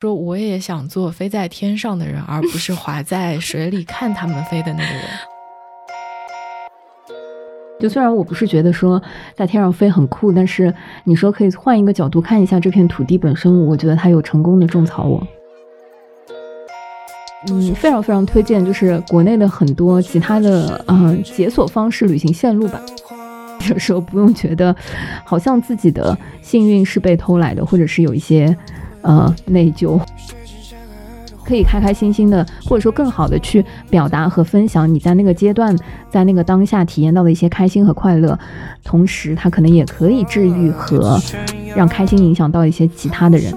说我也想做飞在天上的人，而不是滑在水里看他们飞的那个人。就虽然我不是觉得说在天上飞很酷，但是你说可以换一个角度看一下这片土地本身，我觉得它有成功的种草我。嗯，非常非常推荐，就是国内的很多其他的嗯解锁方式旅行线路吧。有时候不用觉得好像自己的幸运是被偷来的，或者是有一些。呃，内疚，可以开开心心的，或者说更好的去表达和分享你在那个阶段，在那个当下体验到的一些开心和快乐，同时它可能也可以治愈和让开心影响到一些其他的人。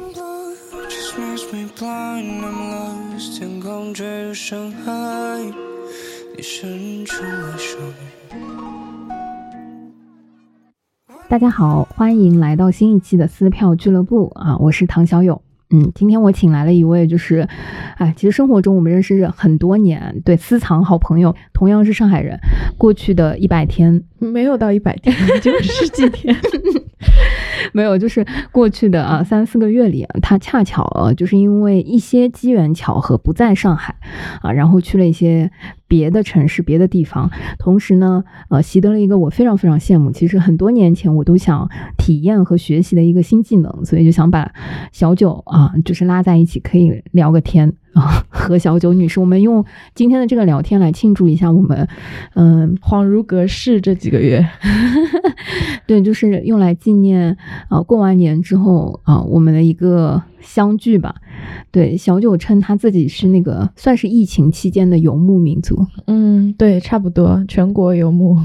大家好，欢迎来到新一期的撕票俱乐部啊！我是唐小勇。嗯，今天我请来了一位，就是，哎，其实生活中我们认识很多年，对，私藏好朋友，同样是上海人。过去的一百天没有到一百天，就十几天。没有，就是过去的啊三四个月里，他恰巧就是因为一些机缘巧合不在上海啊，然后去了一些别的城市、别的地方，同时呢，呃，习得了一个我非常非常羡慕，其实很多年前我都想体验和学习的一个新技能，所以就想把小九啊，就是拉在一起，可以聊个天。啊，和小九女士，我们用今天的这个聊天来庆祝一下我们，嗯，恍如隔世这几个月，对，就是用来纪念啊，过完年之后啊，我们的一个。相聚吧，对小九称他自己是那个算是疫情期间的游牧民族，嗯，对，差不多全国游牧。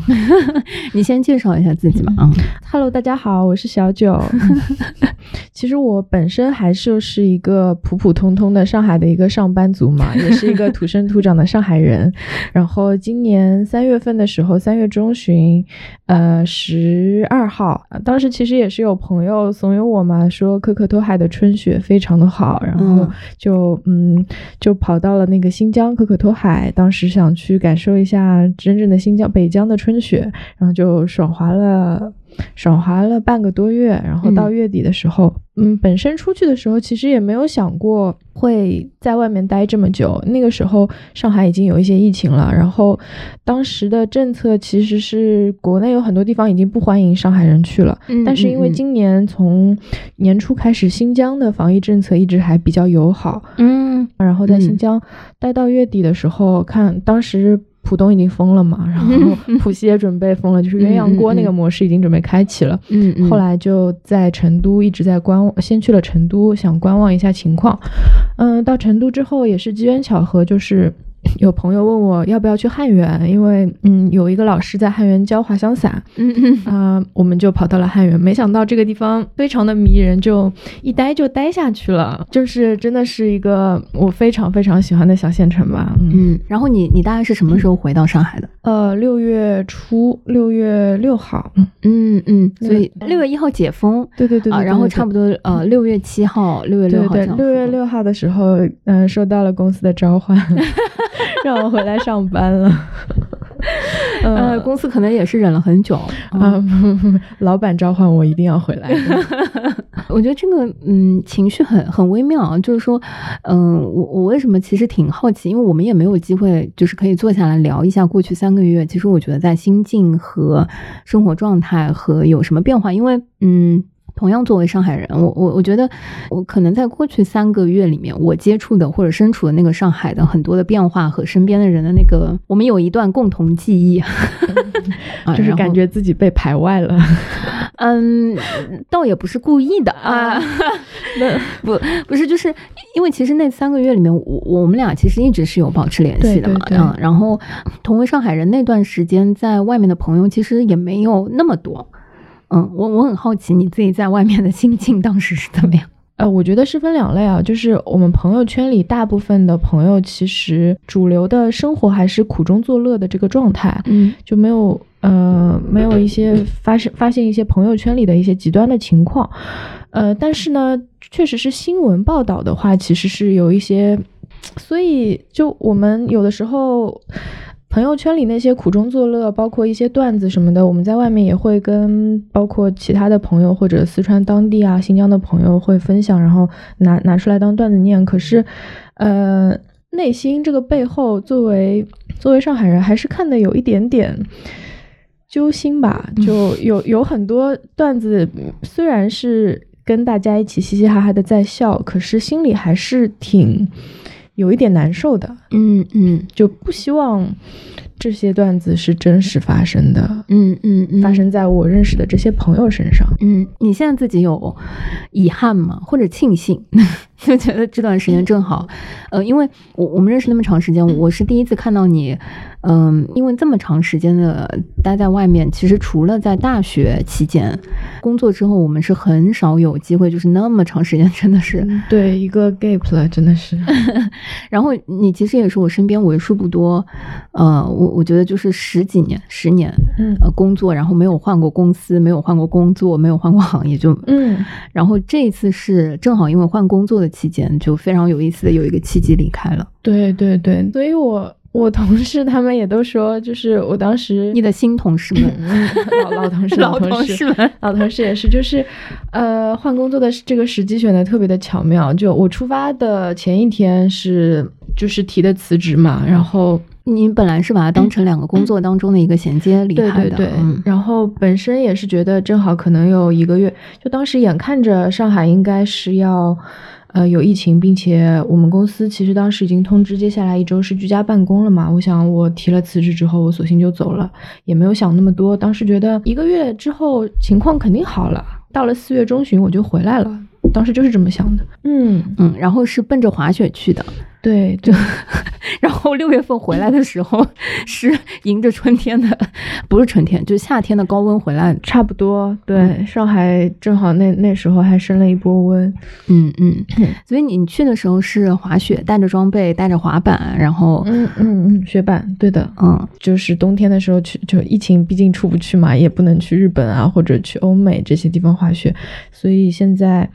你先介绍一下自己吧。啊，Hello，大家好，我是小九。其实我本身还就是一个普普通通的上海的一个上班族嘛，也是一个土生土长的上海人。然后今年三月份的时候，三月中旬，呃，十二号，当时其实也是有朋友怂恿我嘛，说可可托海的春雪。非常的好，然后就嗯，就跑到了那个新疆可可托海，当时想去感受一下真正的新疆北疆的春雪，然后就爽滑了。爽滑了半个多月，然后到月底的时候，嗯，本身出去的时候其实也没有想过会在外面待这么久。那个时候上海已经有一些疫情了，然后当时的政策其实是国内有很多地方已经不欢迎上海人去了。嗯但是因为今年从年初开始，新疆的防疫政策一直还比较友好，嗯，然后在新疆待到月底的时候，看当时。浦东已经封了嘛，然后浦西也准备封了，就是鸳鸯锅那个模式已经准备开启了。嗯，后来就在成都一直在观望，先去了成都，想观望一下情况。嗯，到成都之后也是机缘巧合，就是。有朋友问我要不要去汉源，因为嗯有一个老师在汉源教滑翔伞，嗯嗯啊，我们就跑到了汉源，没想到这个地方非常的迷人，就一待就待下去了，就是真的是一个我非常非常喜欢的小县城吧。嗯，然后你你大概是什么时候回到上海的？呃，六月初，六月六号。嗯嗯，所以六月一号解封，对对对，然后差不多呃六月七号，六月六号，对六月六号的时候，嗯，收到了公司的召唤。让我回来上班了，呃，公司可能也是忍了很久啊。老板召唤我一定要回来。我觉得这个嗯情绪很很微妙啊，就是说，嗯，我我为什么其实挺好奇，因为我们也没有机会，就是可以坐下来聊一下过去三个月。其实我觉得在心境和生活状态和有什么变化，因为嗯。同样，作为上海人，我我我觉得，我可能在过去三个月里面，我接触的或者身处的那个上海的很多的变化和身边的人的那个，我们有一段共同记忆，就是感觉自己被排外了。嗯，倒也不是故意的啊，那 不不是，就是因为其实那三个月里面，我我们俩其实一直是有保持联系的嘛，嗯，然后同为上海人那段时间，在外面的朋友其实也没有那么多。嗯，我我很好奇你自己在外面的心境当时是怎么样？呃，我觉得是分两类啊，就是我们朋友圈里大部分的朋友，其实主流的生活还是苦中作乐的这个状态，嗯，就没有呃没有一些发生发现一些朋友圈里的一些极端的情况，呃，但是呢，确实是新闻报道的话，其实是有一些，所以就我们有的时候。朋友圈里那些苦中作乐，包括一些段子什么的，我们在外面也会跟包括其他的朋友或者四川当地啊、新疆的朋友会分享，然后拿拿出来当段子念。可是，呃，内心这个背后，作为作为上海人，还是看的有一点点揪心吧。就有有很多段子，虽然是跟大家一起嘻嘻哈哈的在笑，可是心里还是挺。有一点难受的，嗯嗯，就不希望这些段子是真实发生的，嗯嗯嗯，发生在我认识的这些朋友身上，嗯，你现在自己有遗憾吗？或者庆幸？就觉得这段时间正好，呃，因为我我们认识那么长时间，我是第一次看到你，嗯，因为这么长时间的待在外面，其实除了在大学期间工作之后，我们是很少有机会，就是那么长时间，真的是对一个 gap 了，真的是。然后你其实也是我身边为数不多，呃，我我觉得就是十几年、十年，嗯，呃，工作然后没有换过公司，没有换过工作，没有换过行业，就嗯，然后这一次是正好因为换工作的。期间就非常有意思的有一个契机离开了，对对对，所以我我同事他们也都说，就是我当时你的新同事们，老老同事 老同事们。老同事也是，就是呃换工作的这个时机选的特别的巧妙，就我出发的前一天是就是提的辞职嘛，然后。你本来是把它当成两个工作当中的一个衔接离开的，对对对。然后本身也是觉得正好可能有一个月，就当时眼看着上海应该是要，呃，有疫情，并且我们公司其实当时已经通知接下来一周是居家办公了嘛。我想我提了辞职之后，我索性就走了，也没有想那么多。当时觉得一个月之后情况肯定好了，到了四月中旬我就回来了，当时就是这么想的。嗯嗯，然后是奔着滑雪去的。对就，然后六月份回来的时候是迎着春天的，不是春天，就是夏天的高温回来，差不多。对，上海正好那那时候还升了一波温。嗯嗯，所以你去的时候是滑雪，带着装备，带着滑板，然后嗯嗯嗯，雪板，对的，嗯，就是冬天的时候去，就疫情毕竟出不去嘛，也不能去日本啊或者去欧美这些地方滑雪，所以现在。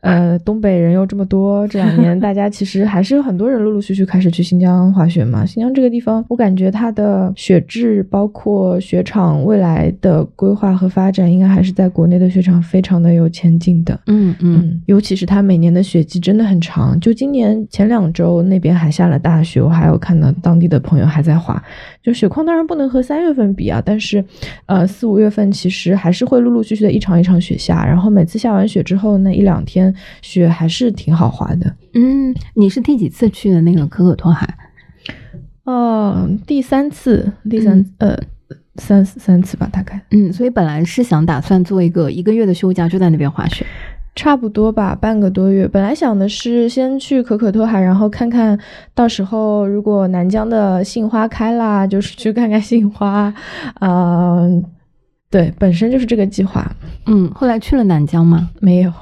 呃，东北人又这么多，这两年大家其实还是有很多人陆陆续续开始去新疆滑雪嘛。新疆这个地方，我感觉它的雪质，包括雪场未来的规划和发展，应该还是在国内的雪场非常的有前景的。嗯嗯，尤其是它每年的雪季真的很长，就今年前两周那边还下了大雪，我还有看到当地的朋友还在滑。就雪况当然不能和三月份比啊，但是，呃，四五月份其实还是会陆陆续续的一场一场雪下，然后每次下完雪之后那一两天雪还是挺好滑的。嗯，你是第几次去的那个可可托海？哦，第三次，第三呃三三次吧，大概。嗯，所以本来是想打算做一个一个月的休假，就在那边滑雪。差不多吧，半个多月。本来想的是先去可可托海，然后看看到时候如果南疆的杏花开啦，就是去看看杏花。呃，对，本身就是这个计划。嗯，后来去了南疆吗？没有。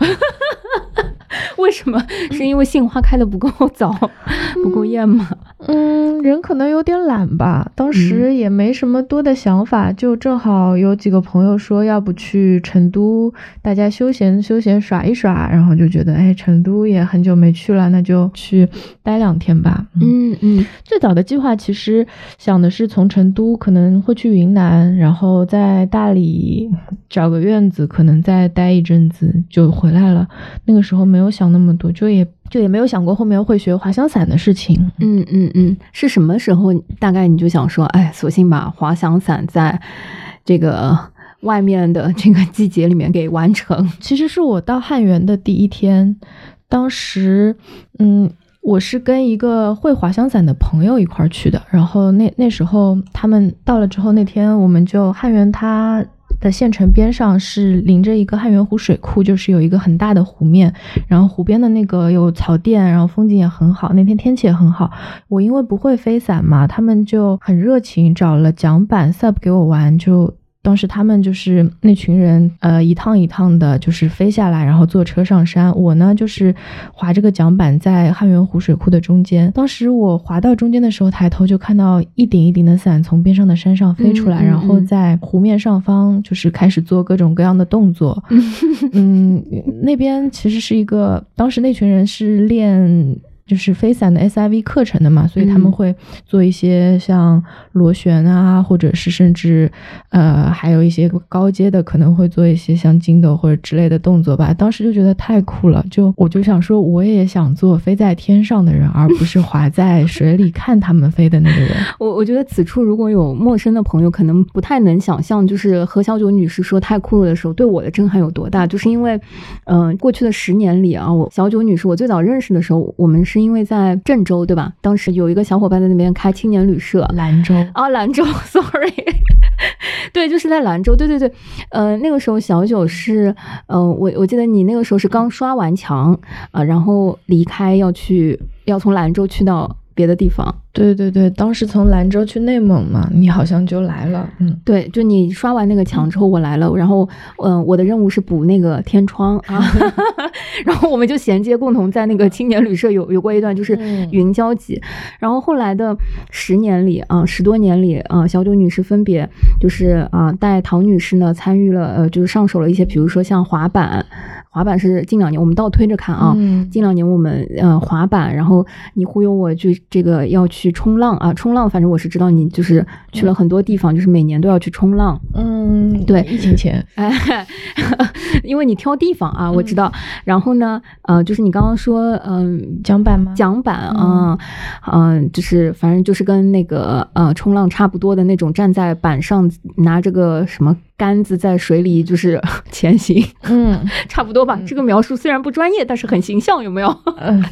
为什么？是因为杏花开的不够早，不够艳吗？嗯，人可能有点懒吧。当时也没什么多的想法，就正好有几个朋友说，要不去成都，大家休闲休闲耍一耍。然后就觉得，哎，成都也很久没去了，那就去待两天吧。嗯嗯。最早的计划其实想的是从成都可能会去云南，然后在大理找个院子，可能再待一阵子就回来了。那个时候没有想那么多，就也就也没有想过后面会学滑翔伞的事情。嗯嗯嗯，是什么时候大概你就想说，哎，索性把滑翔伞在这个外面的这个季节里面给完成？其实是我到汉源的第一天，当时，嗯，我是跟一个会滑翔伞的朋友一块儿去的，然后那那时候他们到了之后，那天我们就汉源他。的县城边上是临着一个汉源湖水库，就是有一个很大的湖面，然后湖边的那个有草甸，然后风景也很好。那天天气也很好，我因为不会飞伞嘛，他们就很热情，找了桨板 SUP 给我玩，就。当时他们就是那群人，呃，一趟一趟的，就是飞下来，然后坐车上山。我呢，就是划这个桨板在汉源湖水库的中间。当时我划到中间的时候，抬头就看到一顶一顶的伞从边上的山上飞出来，然后在湖面上方就是开始做各种各样的动作。嗯，那边其实是一个，当时那群人是练。就是飞伞的 SIV 课程的嘛，所以他们会做一些像螺旋啊，或者是甚至呃还有一些高阶的，可能会做一些像筋斗或者之类的动作吧。当时就觉得太酷了，就我就想说，我也想做飞在天上的人，而不是滑在水里看他们飞的那个人。我我觉得此处如果有陌生的朋友，可能不太能想象，就是何小九女士说太酷了的时候，对我的震撼有多大。就是因为，嗯，过去的十年里啊，我小九女士我最早认识的时候，我们是因为在郑州，对吧？当时有一个小伙伴在那边开青年旅社，兰州啊，兰州，sorry，对，就是在兰州，对对对，呃，那个时候小九是，呃，我我记得你那个时候是刚刷完墙啊，然后离开要去，要从兰州去到别的地方。对对对，当时从兰州去内蒙嘛，你好像就来了，嗯，对，就你刷完那个墙之后我来了，然后嗯，我的任务是补那个天窗啊 然后我们就衔接共同在那个青年旅社有有过一段就是云交集，然后后来的十年里啊，十多年里啊，小九女士分别就是啊带唐女士呢参与了呃就是上手了一些，比如说像滑板，滑板是近两年我们倒推着看啊，近两年我们呃滑板，然后你忽悠我就这个要去。冲浪啊，冲浪，反正我是知道你就是去了很多地方，就是每年都要去冲浪。嗯，对，疫情前，哎，因为你挑地方啊，我知道。然后呢，呃，就是你刚刚说，嗯，桨板吗？桨板啊，嗯，就是反正就是跟那个呃冲浪差不多的那种，站在板上拿这个什么。杆子在水里就是 前行，嗯，差不多吧。这个描述虽然不专业，但是很形象，有没有？嗯，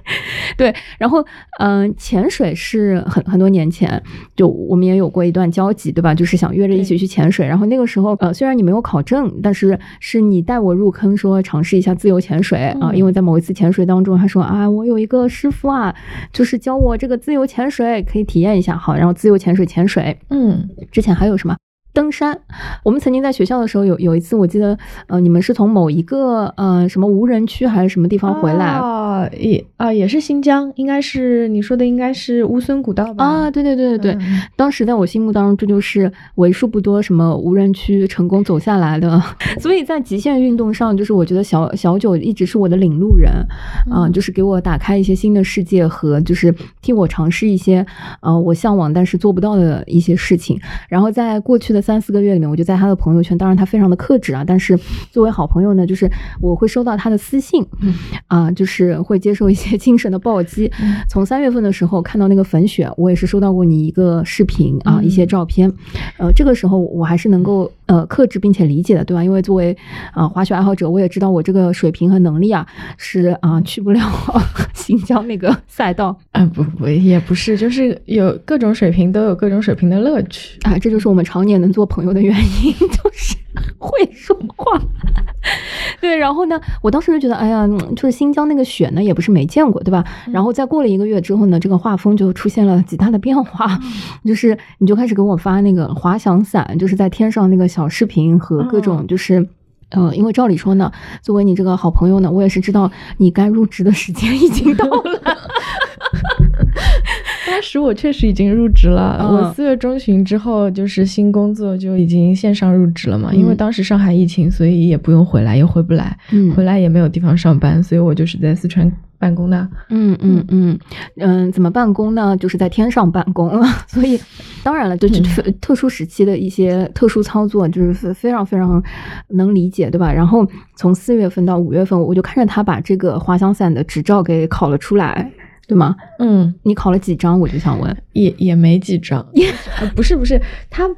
对。然后，嗯，潜水是很很多年前，就我们也有过一段交集，对吧？就是想约着一起去潜水。然后那个时候，呃，虽然你没有考证，但是是你带我入坑，说尝试一下自由潜水啊。因为在某一次潜水当中，他说啊，我有一个师傅啊，就是教我这个自由潜水，可以体验一下。好，然后自由潜水潜水。嗯，之前还有什么？登山，我们曾经在学校的时候有有一次，我记得，呃，你们是从某一个呃什么无人区还是什么地方回来啊？也啊也是新疆，应该是你说的应该是乌孙古道吧？啊，对对对对对，当时在我心目当中，这就是为数不多什么无人区成功走下来的。所以在极限运动上，就是我觉得小小九一直是我的领路人，啊，就是给我打开一些新的世界和就是替我尝试一些呃我向往但是做不到的一些事情。然后在过去的。三四个月里面，我就在他的朋友圈，当然他非常的克制啊，但是作为好朋友呢，就是我会收到他的私信，啊，就是会接受一些精神的暴击。从三月份的时候看到那个粉雪，我也是收到过你一个视频啊，一些照片，呃，这个时候我还是能够呃克制并且理解的，对吧？因为作为啊滑雪爱好者，我也知道我这个水平和能力啊是啊去不了 新疆那个赛道啊，不不也不是，就是有各种水平都有各种水平的乐趣啊，这就是我们常年能。做朋友的原因 就是 会说话，对。然后呢，我当时就觉得，哎呀，就是新疆那个雪呢，也不是没见过，对吧？然后再过了一个月之后呢，这个画风就出现了极大的变化，就是你就开始给我发那个滑翔伞，就是在天上那个小视频和各种，就是，呃，因为照理说呢，作为你这个好朋友呢，我也是知道你该入职的时间已经到了。当时我确实已经入职了，我四月中旬之后就是新工作就已经线上入职了嘛。因为当时上海疫情，所以也不用回来，也回不来，回来也没有地方上班，所以我就是在四川办公的。嗯嗯嗯嗯，怎么办公呢？就是在天上办公了。所以当然了，就特殊时期的一些特殊操作，就是非常非常能理解，对吧？然后从四月份到五月份，我就看着他把这个滑翔伞的执照给考了出来。对吗？嗯，你考了几张？我就想问，也也没几张。不是不是，他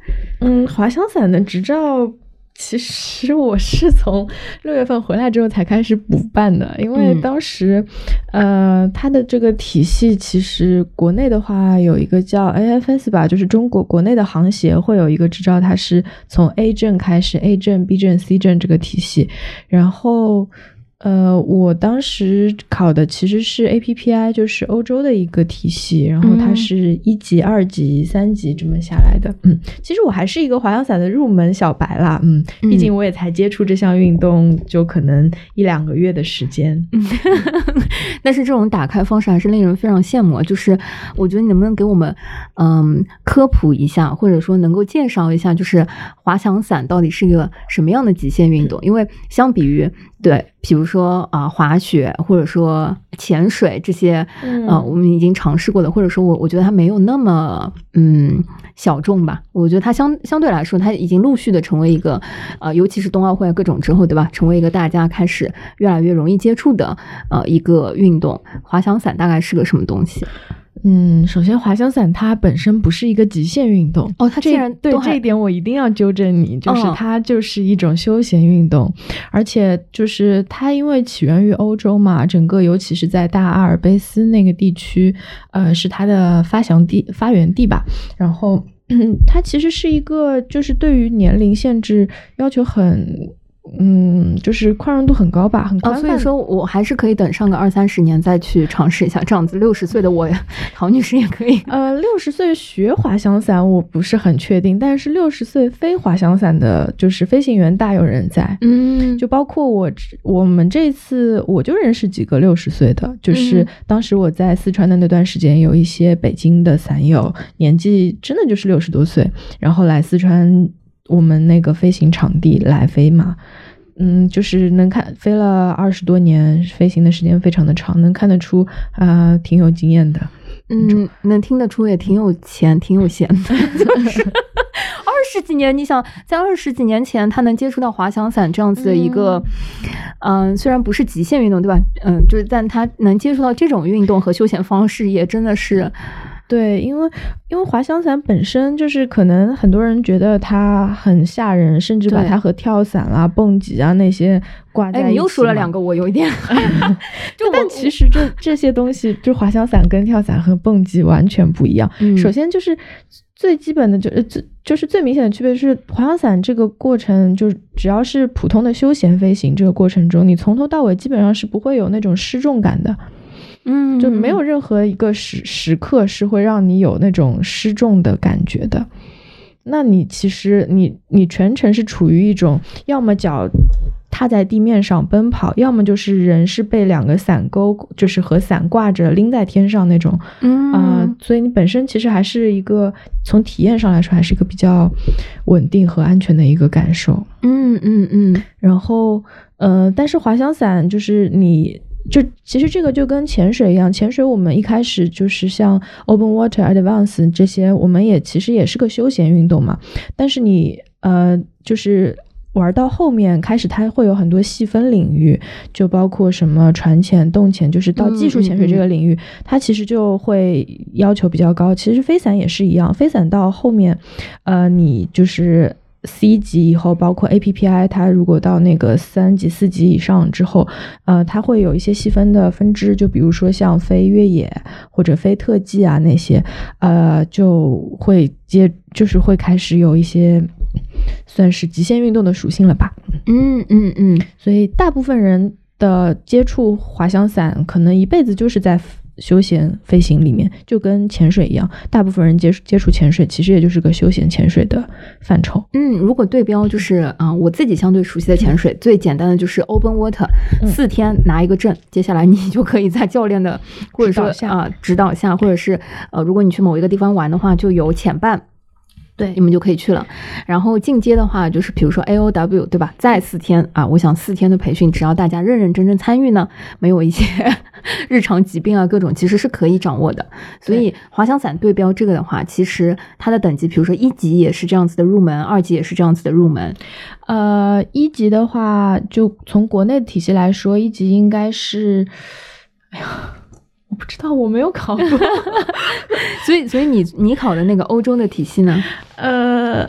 嗯，滑翔伞的执照，其实我是从 六月份回来之后才开始补办的，因为当时，呃，它的这个体系其实国内的话有一个叫 AFS 吧，就是中国国内的航协会有一个执照，它是从 A 证开始，A 证、B 证、C 证这个体系，然后。呃，我当时考的其实是 APPI，就是欧洲的一个体系，然后它是一级、二级、三级这么下来的。嗯，其实我还是一个滑翔伞的入门小白啦。嗯，毕竟我也才接触这项运动，就可能一两个月的时间。嗯 但是这种打开方式还是令人非常羡慕。就是我觉得你能不能给我们嗯科普一下，或者说能够介绍一下，就是滑翔伞到底是一个什么样的极限运动？因为相比于对，比如说。说啊、滑雪，或者说潜水这些，嗯呃，我们已经尝试过的，或者说我我觉得它没有那么嗯小众吧。我觉得它相相对来说，它已经陆续的成为一个呃，尤其是冬奥会各种之后，对吧？成为一个大家开始越来越容易接触的呃一个运动。滑翔伞大概是个什么东西？嗯，首先滑翔伞它本身不是一个极限运动哦它这竟然对这一点我一定要纠正你，就是嗯它就是一种休闲运动，而且就是它因为起源于欧洲嘛，整个尤其是在大阿尔卑斯那个地区，呃，是它的发祥地、发源地吧，然后。嗯，它其实是一个，就是对于年龄限制要求很，嗯，就是宽容度很高吧，很啊，宽泛。所以说我还是可以等上个二三十年再去尝试一下，这样子六十岁的我，陶女士也可以。呃，六十岁学滑翔伞我不是很确定，但是六十岁飞滑翔伞的，就是飞行员大有人在。嗯就包括我，我们这次我就认识几个六十岁的，就是嗯当时我在四川的那段时间，有一些北京的伞友，年纪真的就是六十多岁，然后来四川我们那个飞行场地来飞嘛。嗯，就是能看飞了二十多年，飞行的时间非常的长，能看得出啊、挺有经验的。嗯，能听得出也挺有钱，挺有闲的。就 是 二十几年，你想在二十几年前，他能接触到滑翔伞这样子的一个，嗯、虽然不是极限运动，对吧？嗯，就是但他能接触到这种运动和休闲方式，也真的是，对，因为因为滑翔伞本身就是可能很多人觉得它很吓人，甚至把它和跳伞啦、蹦极啊那些挂在一起。哎，你又说了两个，。我有一点，就但其实这这些东西，就滑翔伞跟跳伞和蹦极完全不一样。嗯首先就是最基本的就呃最就是最明显的区别是，滑翔伞这个过程，就是只要是普通的休闲飞行这个过程中，你从头到尾基本上是不会有那种失重感的。嗯，就没有任何一个时时刻是会让你有那种失重的感觉的。那你其实你你全程是处于一种要么脚踏在地面上奔跑，要么就是人是被两个伞钩就是和伞挂着拎在天上那种嗯啊、所以你本身其实还是一个从体验上来说还是一个比较稳定和安全的一个感受。嗯嗯嗯然后，呃，但是滑翔伞就是你。就其实这个就跟潜水一样，潜水我们一开始就是像 Open Water Advance 这些，我们也其实也是个休闲运动嘛。但是你呃，就是玩到后面开始，它会有很多细分领域，就包括什么船潜、洞潜，就是到技术潜水这个领域，它其实就会要求比较高。其实飞伞也是一样，飞伞到后面，呃，你就是。C 级以后，包括 APPI，它如果到那个三级、四级以上之后，呃，它会有一些细分的分支，就比如说像飞越野或者飞特技啊那些，呃，就会接，就是会开始有一些算是极限运动的属性了吧。嗯嗯嗯，所以大部分人的接触滑翔伞，可能一辈子就是在休闲飞行里面，就跟潜水一样。大部分人接触接触潜水，其实也就是个休闲潜水的范畴。嗯，如果对标就是啊、呃我自己相对熟悉的潜水，最简单的就是 open water，、嗯四天拿一个证，接下来你就可以在教练的或者说啊、指导下，或者是呃，如果你去某一个地方玩的话，就有潜伴。对你们就可以去了。然后进阶的话，就是比如说 A O W，对吧？再四天啊，我想四天的培训，只要大家认认真真参与呢，没有一些 日常疾病啊各种，其实是可以掌握的。所以滑翔伞对标这个的话，其实它的等级，比如说一级也是这样子的入门，二级也是这样子的入门。呃，一级的话，就从国内的体系来说，一级应该是，哎呀，我不知道，我没有考过。所以，所以你你考的那个欧洲的体系呢？呃，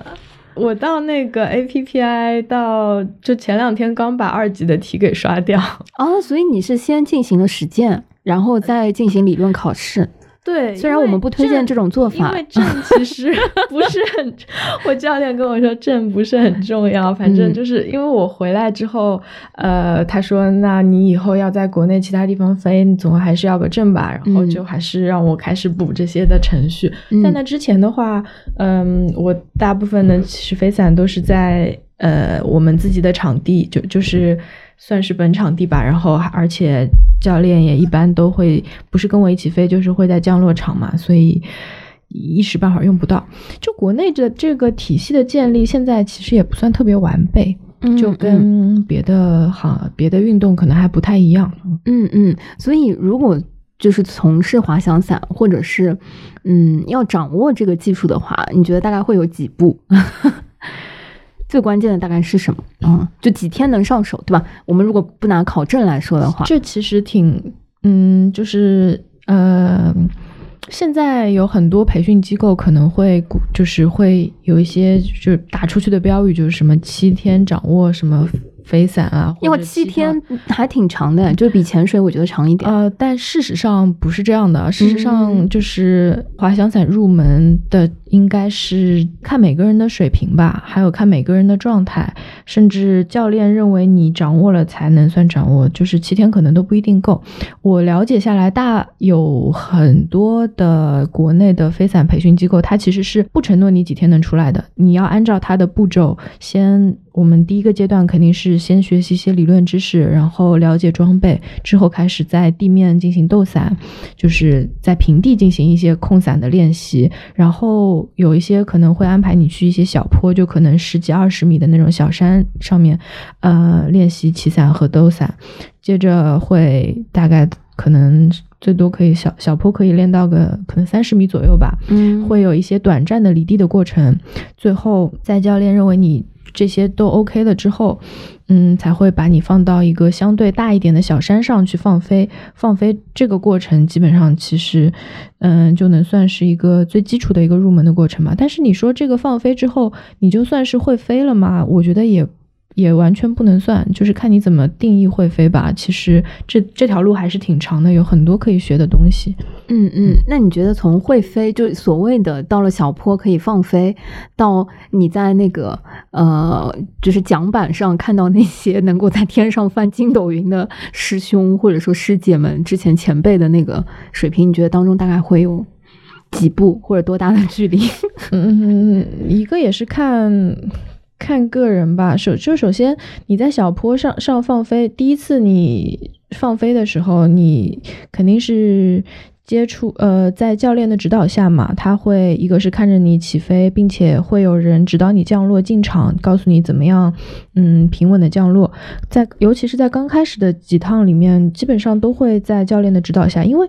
我到那个 APPI 到就前两天刚把二级的题给刷掉。哦，所以你是先进行了实践，然后再进行理论考试。对，虽然我们不推荐这种做法因为证 其实不是很，我教练跟我说证不是很重要，反正嗯就是因为我回来之后，呃，他说那你以后要在国内其他地方飞，你总还是要个证吧，然后嗯就还是让我开始补这些的程序。嗯在那之前的话，嗯，我大部分的其实飞伞都是在呃我们自己的场地，就就是算是本场地吧。然后而且教练也一般都会不是跟我一起飞，就是会在降落场嘛，所以一时半会儿用不到。就国内的这个体系的建立，现在其实也不算特别完备。就跟别的行、别的运动可能还不太一样。嗯嗯，所以如果就是从事滑翔伞，或者是嗯要掌握这个技术的话，你觉得大概会有几步？最关键的大概是什么？嗯，就几天能上手，对吧？我们如果不拿考证来说的话，这其实挺嗯，就是呃。现在有很多培训机构可能会，就是会有一些就是打出去的标语，就是什么七天掌握什么。飞伞啊，因为七天还挺长的，就比潜水我觉得长一点。呃，但事实上不是这样的，事实上就是滑翔伞入门的应该是看每个人的水平吧，还有看每个人的状态，甚至教练认为你掌握了才能算掌握，就是七天可能都不一定够。我了解下来，大有很多的国内的飞伞培训机构，它其实是不承诺你几天能出来的，你要按照它的步骤先。我们第一个阶段肯定是先学习一些理论知识，然后了解装备，之后开始在地面进行斗伞，就是在平地进行一些控伞的练习，然后有一些可能会安排你去一些小坡，就可能十几二十米的那种小山上面，呃，练习起伞和斗伞，接着会大概可能最多可以小小坡可以练到个可能三十米左右吧，嗯，会有一些短暂的离地的过程，最后在教练认为你。这些都 OK 了之后，嗯，才会把你放到一个相对大一点的小山上去放飞。放飞这个过程，基本上其实，嗯，就能算是一个最基础的一个入门的过程嘛。但是你说这个放飞之后，你就算是会飞了吗？我觉得也。也完全不能算，就是看你怎么定义会飞吧。其实这这条路还是挺长的，有很多可以学的东西。嗯嗯，那你觉得从会飞，就所谓的到了小坡可以放飞，到你在那个呃，就是桨板上看到那些能够在天上翻筋斗云的师兄或者说师姐们之前前辈的那个水平，你觉得当中大概会有几步或者多大的距离？嗯，一个也是看。看个人吧，首就首先你在小坡上上放飞，第一次你放飞的时候，你肯定是接触呃，在教练的指导下嘛，他会一个是看着你起飞，并且会有人指导你降落进场，告诉你怎么样，嗯，平稳的降落。在尤其是在刚开始的几趟里面，基本上都会在教练的指导下，因为。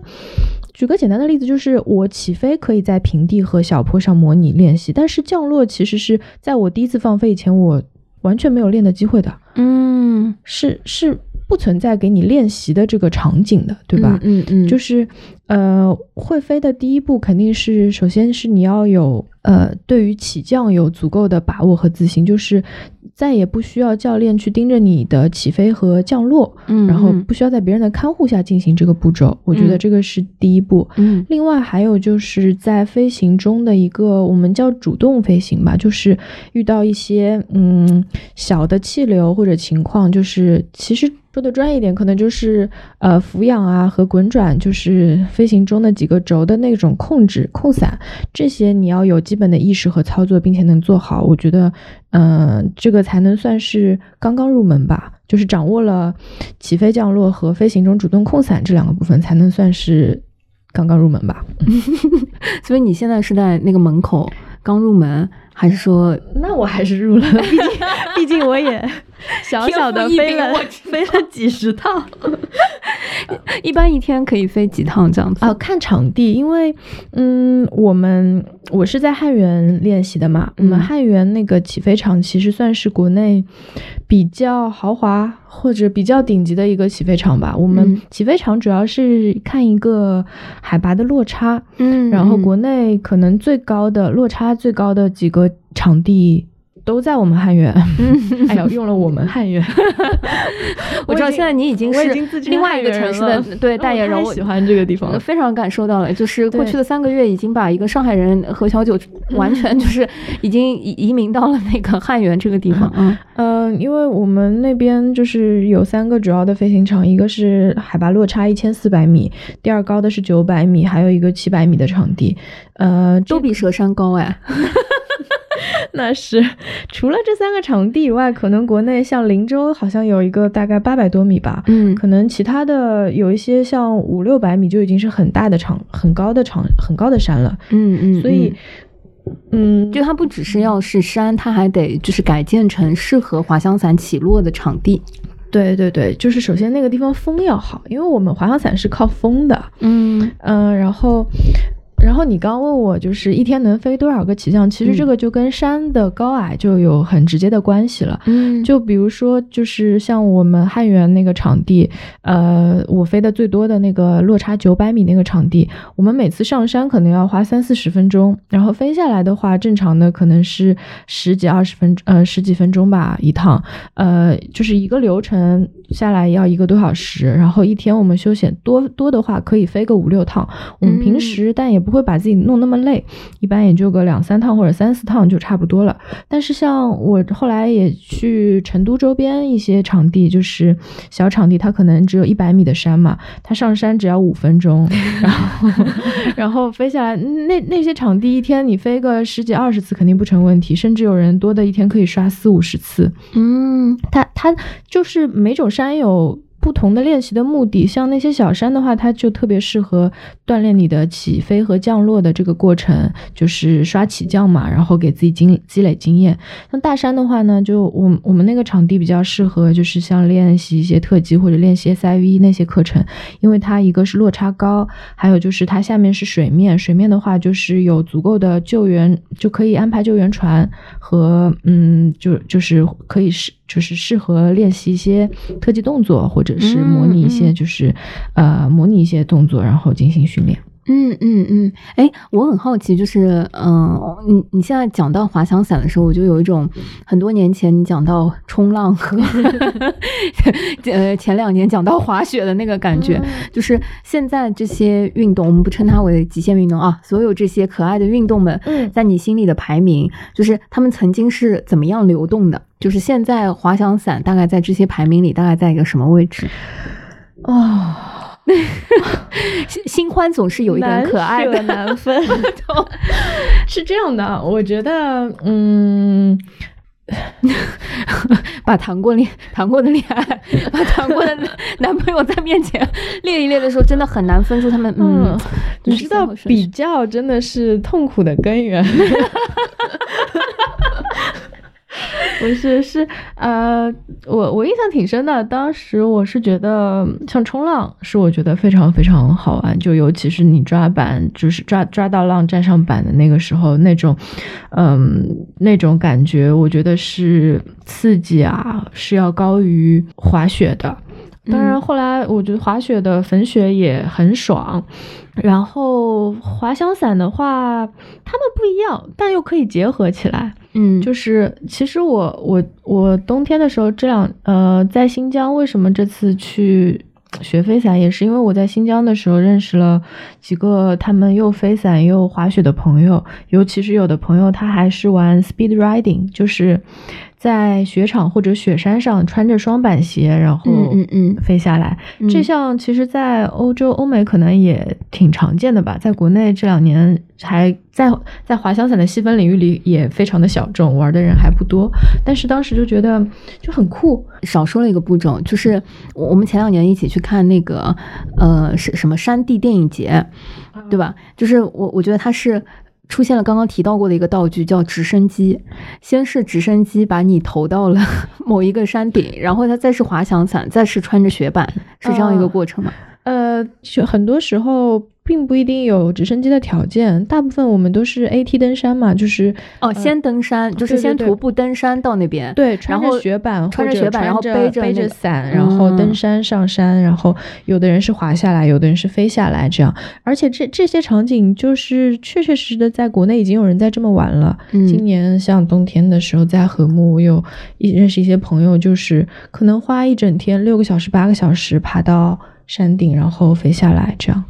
举个简单的例子，就是我起飞可以在平地和小坡上模拟练习，但是降落其实是在我第一次放飞以前，我完全没有练的机会的。嗯，是是不存在给你练习的这个场景的，对吧？嗯嗯，就是呃，会飞的第一步肯定是，首先是你要有呃，对于起降有足够的把握和自信，就是。再也不需要教练去盯着你的起飞和降落，嗯，然后不需要在别人的看护下进行这个步骤，我觉得这个是第一步。嗯，另外还有就是在飞行中的一个我们叫主动飞行吧，就是遇到一些嗯小的气流或者情况，就是其实。说的专业一点，可能就是呃俯仰啊和滚转，就是飞行中的几个轴的那种控制控伞，这些你要有基本的意识和操作，并且能做好，我觉得，嗯，这个才能算是刚刚入门吧。就是掌握了起飞、降落和飞行中主动控伞这两个部分，才能算是刚刚入门吧。所以你现在是在那个门口刚入门，还是说？那我还是入了，毕竟 毕竟我也。小小的飞了飞了几十趟，一般一天可以飞几趟这样子啊？看场地，因为嗯，我们我是在汉源练习的嘛，我们汉源那个起飞场其实算是国内比较豪华或者比较顶级的一个起飞场吧。我们起飞场主要是看一个海拔的落差，嗯，然后国内可能最高的落差最高的几个场地。都在我们汉源，哎呀，用了我们汉源。我知道现在你已经是另外一个城市的对 代言人，我喜欢这个地方，非常感受到了。就是过去的三个月，已经把一个上海人何小九完全就是已经移移民到了那个汉源这个地方。嗯嗯，因为我们那边就是有三个主要的飞行场，一个是海拔落差一千四百米，第二高的是九百米，还有一个七百米的场地。呃，都比蛇山高哎。那是除了这三个场地以外，可能国内像林州好像有一个大概八百多米吧，嗯，可能其他的有一些像五六百米就已经是很大的场、很高的场、很高的山了，嗯嗯，所以。嗯，就它不只是要是山，它还得就是改建成适合滑翔伞起落的场地。对对对，就是首先那个地方风要好，因为我们滑翔伞是靠风的。嗯嗯，然后。然后你刚问我，就是一天能飞多少个起降？其实这个就跟山的高矮就有很直接的关系了。嗯，就比如说，就是像我们汉源那个场地，呃，我飞的最多的那个落差九百米那个场地，我们每次上山可能要花三四十分钟，然后飞下来的话，正常的可能是十几二十分，呃，十几分钟吧一趟，呃，就是一个流程下来要一个多小时，然后一天我们休闲多多的话可以飞个五六趟。我们平时但也不。会把自己弄那么累，一般也就个两三趟或者三四趟就差不多了。但是像我后来也去成都周边一些场地，就是小场地，它可能只有一百米的山嘛，它上山只要五分钟，然后 然后飞下来，那那些场地一天你飞个十几二十次肯定不成问题，甚至有人多的一天可以刷四五十次。嗯，它它就是每种山有。不同的练习的目的，像那些小山的话，它就特别适合锻炼你的起飞和降落的这个过程，就是刷起降嘛，然后给自己积积累经验。像大山的话呢，就我我们那个场地比较适合，就是像练习一些特技或者练习 SIV 那些课程，因为它一个是落差高，还有就是它下面是水面，水面的话就是有足够的救援，就可以安排救援船和嗯，就就是可以是。就是适合练习一些特技动作，或者是模拟一些，就是呃，模拟一些动作，然后进行训练。嗯嗯嗯，哎，我很好奇，就是嗯，你你现在讲到滑翔伞的时候，我就有一种很多年前你讲到冲浪和 呃前两年讲到滑雪的那个感觉，就是现在这些运动，我们不称它为极限运动啊，所有这些可爱的运动们，在你心里的排名，就是他们曾经是怎么样流动的？就是现在滑翔伞大概在这些排名里大概在一个什么位置？哦。新欢总是有一点可爱的难分，是这样的，我觉得，嗯，把谈过恋谈过的恋爱，把谈过的男朋友在面前列一列的时候，真的很难分出他们。嗯，你知道，比较真的是痛苦的根源。不是，是呃，我我印象挺深的。当时我是觉得，像冲浪是我觉得非常非常好玩，就尤其是你抓板，就是抓抓到浪站上板的那个时候，那种，嗯，那种感觉，我觉得是刺激啊，是要高于滑雪的。当然，后来我觉得滑雪的粉雪也很爽。然后滑翔伞的话，它们不一样，但又可以结合起来。嗯，就是其实我我我冬天的时候，这两呃在新疆，为什么这次去学飞伞，也是因为我在新疆的时候认识了几个他们又飞伞又滑雪的朋友，尤其是有的朋友他还是玩 speed riding，就是。在雪场或者雪山上穿着双板鞋，然后嗯嗯飞下来，这项其实，在欧洲、欧美可能也挺常见的吧。在国内这两年还在在滑翔伞的细分领域里也非常的小众，玩的人还不多。但是当时就觉得就很酷。少说了一个步骤，就是我们前两年一起去看那个呃是什么山地电影节，对吧？就是我我觉得它是。出现了刚刚提到过的一个道具，叫直升机。先是直升机把你投到了 某一个山顶，然后它再是滑翔伞，再是穿着雪板，是这样一个过程吗？呃，很多时候。并不一定有直升机的条件，大部分我们都是 AT 登山嘛，就是哦，先登山，就是先徒步登山到那边，对，穿着雪板，穿着雪板，然后背着背着伞，然后登山上山，然后有的人是滑下来，有的人是飞下来，这样，而且这这些场景就是确确实实的，在国内已经有人在这么玩了。今年像冬天的时候，在禾木，我有一认识一些朋友，就是可能花一整天六个小时、八个小时爬到山顶，然后飞下来，这样。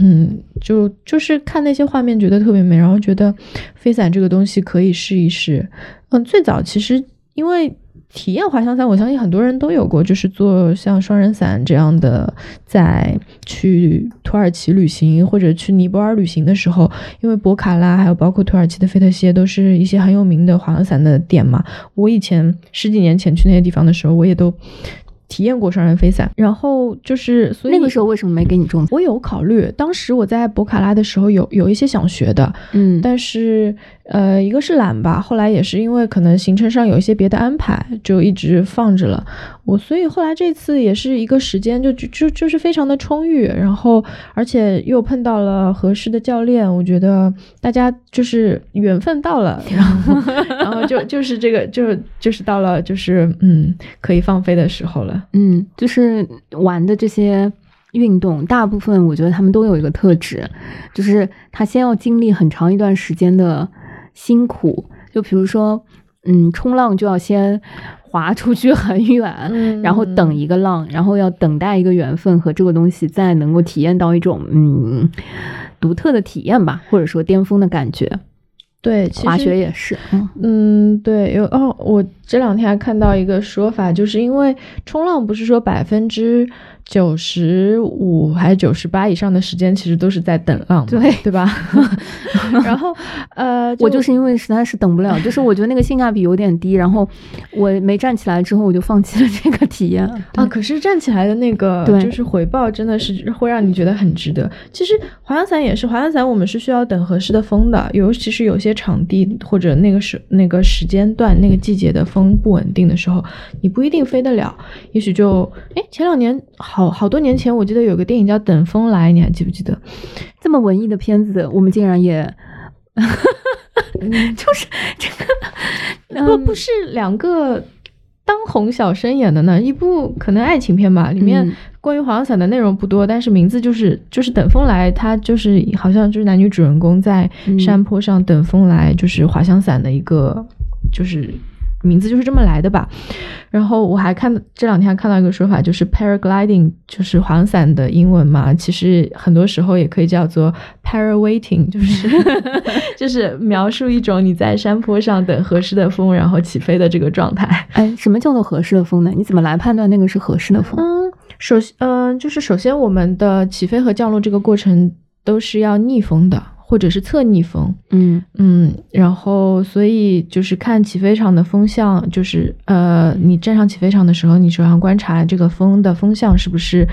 嗯，就就是看那些画面觉得特别美，然后觉得飞伞这个东西可以试一试。嗯，最早其实因为体验滑翔伞，我相信很多人都有过，就是做像双人伞这样的，在去土耳其旅行或者去尼泊尔旅行的时候，因为博卡拉还有包括土耳其的费特谢都是一些很有名的滑翔伞的点嘛。我以前十几年前去那些地方的时候，我也都。体验过双人飞伞，然后就是所以那个时候为什么没给你种？我有考虑，当时我在博卡拉的时候有有一些想学的，嗯，但是呃，一个是懒吧，后来也是因为可能行程上有一些别的安排，就一直放着了。我所以后来这次也是一个时间就就就就是非常的充裕，然后而且又碰到了合适的教练，我觉得大家就是缘分到了，然后 然后就就是这个就就是到了就是嗯可以放飞的时候了。嗯，就是玩的这些运动，大部分我觉得他们都有一个特质，就是他先要经历很长一段时间的辛苦。就比如说，嗯，冲浪就要先划出去很远，嗯然后等一个浪，然后要等待一个缘分和这个东西，再能够体验到一种嗯独特的体验吧，或者说巅峰的感觉。对，滑雪也是，嗯嗯，对，有哦，我这两天还看到一个说法，就是因为冲浪不是说百分之九十五还是九十八以上的时间其实都是在等浪嘛，对对吧？然后呃，我就是因为实在是等不了，就是我觉得那个性价比有点低，然后我没站起来之后，我就放弃了这个体验。啊，可是站起来的那个就是回报真的是会让你觉得很值得。其实滑翔伞也是，滑翔伞我们是需要等合适的风的，尤其是有些场地或者那个时那个时间段、那个季节的风不稳定的时候，你不一定飞得了。也许就哎，前两年好好好多年前，我记得有个电影叫《等风来》，你还记不记得？这么文艺的片子，我们竟然也，就是这个，不不是两个当红小生演的呢，一部可能爱情片吧，里面嗯关于滑翔伞的内容不多，但是名字就是就是等风来，它就是好像就是男女主人公在嗯山坡上等风来，就是滑翔伞的一个就是。名字就是这么来的吧，然后我还看这两天还看到一个说法，就是 paragliding，就是滑翔伞的英文嘛，其实很多时候也可以叫做 parawaiting，就是 就是描述一种你在山坡上等合适的风，然后起飞的这个状态。哎，什么叫做合适的风呢？你怎么来判断那个是合适的风？嗯，首先，嗯、就是首先我们的起飞和降落这个过程都是要逆风的，或者是侧逆风。嗯嗯，然后所以就是看起飞场的风向，就是呃，你站上起飞场的时候，你手上观察这个风的风向是不是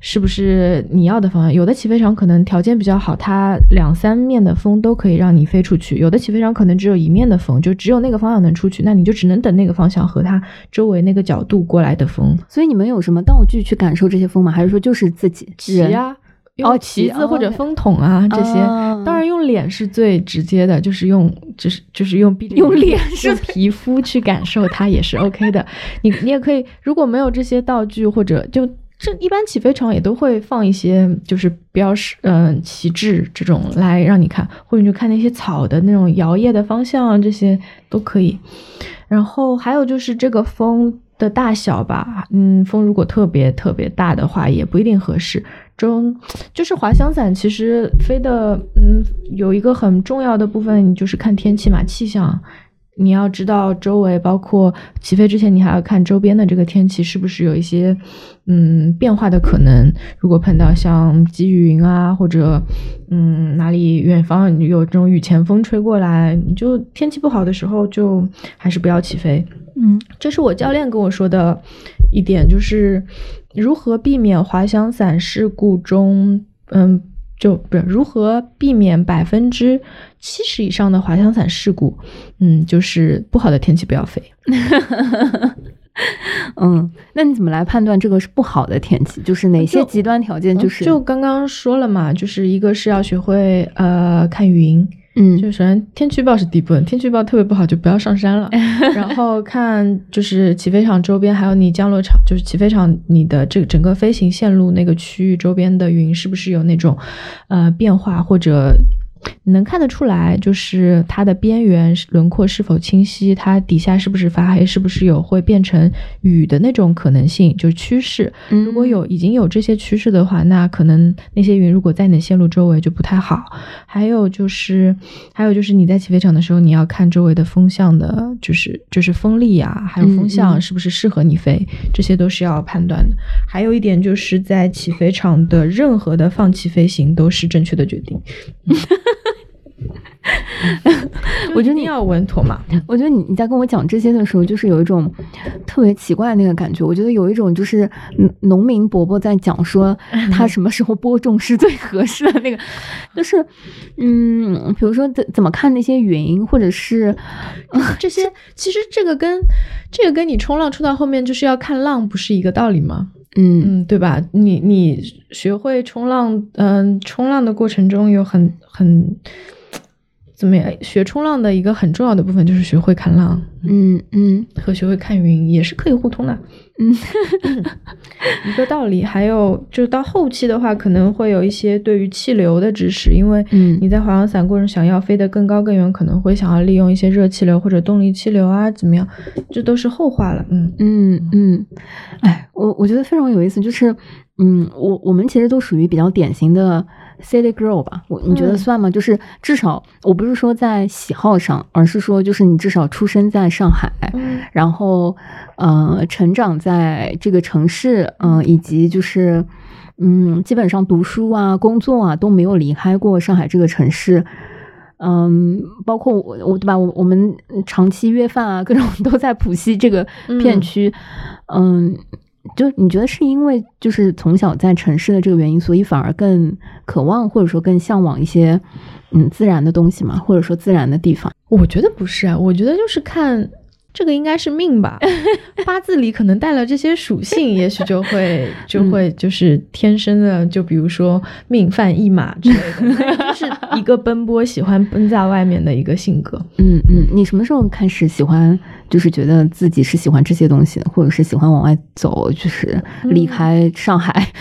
是不是你要的方向。有的起飞场可能条件比较好，它两三面的风都可以让你飞出去；有的起飞场可能只有一面的风，就只有那个方向能出去，那你就只能等那个方向和它周围那个角度过来的风。所以你们有什么道具去感受这些风吗？还是说就是自己骑呀啊，用旗旗子或者哦风筒啊这些。啊当然，用脸是最直接的，就是用，就是就是用用脸是用皮肤去感受它也是 OK 的。你你也可以，如果没有这些道具或者就这一般起飞场也都会放一些就是标识，嗯、旗帜这种来让你看，或者你就看那些草的那种摇曳的方向啊，这些都可以。然后还有就是这个风的大小吧，嗯，风如果特别特别大的话，也不一定合适。中就是滑翔伞，其实飞的，嗯，有一个很重要的部分就是看天气嘛，气象。你要知道周围，包括起飞之前，你还要看周边的这个天气是不是有一些嗯变化的可能。如果碰到像积雨云啊，或者嗯哪里远方有这种雨前风吹过来，你就天气不好的时候就还是不要起飞。嗯这是我教练跟我说的一点，就是如何避免滑翔伞事故中，嗯，就不是如何避免百分之七十以上的滑翔伞事故，嗯，就是不好的天气不要飞。嗯，那你怎么来判断这个是不好的天气？就是哪些极端条件？就是就刚刚说了嘛，就是一个是要学会呃看云，嗯就首先天气预报是第一步，天气预报特别不好就不要上山了。然后看就是起飞场周边，还有你降落场，就是起飞场你的这个整个飞行线路那个区域周边的云是不是有那种呃变化，或者你能看得出来，就是它的边缘轮廓是否清晰，它底下是不是发黑，是不是有会变成雨的那种可能性，就是趋势。嗯如果有已经有这些趋势的话，那可能那些云如果在你的线路周围就不太好。还有就是，还有就是你在起飞场的时候，你要看周围的风向的，就是就是风力啊，还有风向是不是适合你飞，这些都是要判断的。还有一点就是在起飞场的任何的放弃飞行都是正确的决定。我觉得你要稳妥嘛。我觉得你你在跟我讲这些的时候，就是有一种特别奇怪的那个感觉。我觉得有一种就是农民伯伯在讲说他 什么时候播种是最合适的那个，就是嗯，比如说怎怎么看那些云，或者是 这些，其实这个跟这个跟你冲浪冲到后面就是要看浪，不是一个道理吗？嗯嗯，对吧？你你学会冲浪，嗯，冲浪的过程中有很很怎么样？学冲浪的一个很重要的部分就是学会看浪，嗯嗯，和学会看云也是可以互通的。嗯，一个道理。还有，就是到后期的话，可能会有一些对于气流的知识，因为你在滑翔伞过程想要飞得更高更远，可能会想要利用一些热气流或者动力气流啊，怎么样？这都是后话了。嗯嗯嗯，哎，我我觉得非常有意思，就是嗯，我我们其实都属于比较典型的。City girl 吧，我你觉得算吗？就是至少我不是说在喜好上，而是说就是你至少出生在上海，然后呃成长在这个城市，嗯，以及就是嗯基本上读书啊、工作啊都没有离开过上海这个城市，嗯，包括我我对吧？我我们长期约饭啊，各种都在浦西这个片区，嗯。就你觉得是因为就是从小在城市的这个原因，所以反而更渴望或者说更向往一些嗯自然的东西嘛？或者说自然的地方？我觉得不是啊，我觉得就是看。这个应该是命吧，八字里可能带了这些属性，也许就会 就会就是天生的，就比如说命犯一马之类的，就是一个奔波喜欢奔在外面的一个性格。嗯嗯，你什么时候开始喜欢，就是觉得自己是喜欢这些东西的，或者是喜欢往外走，就是离开上海？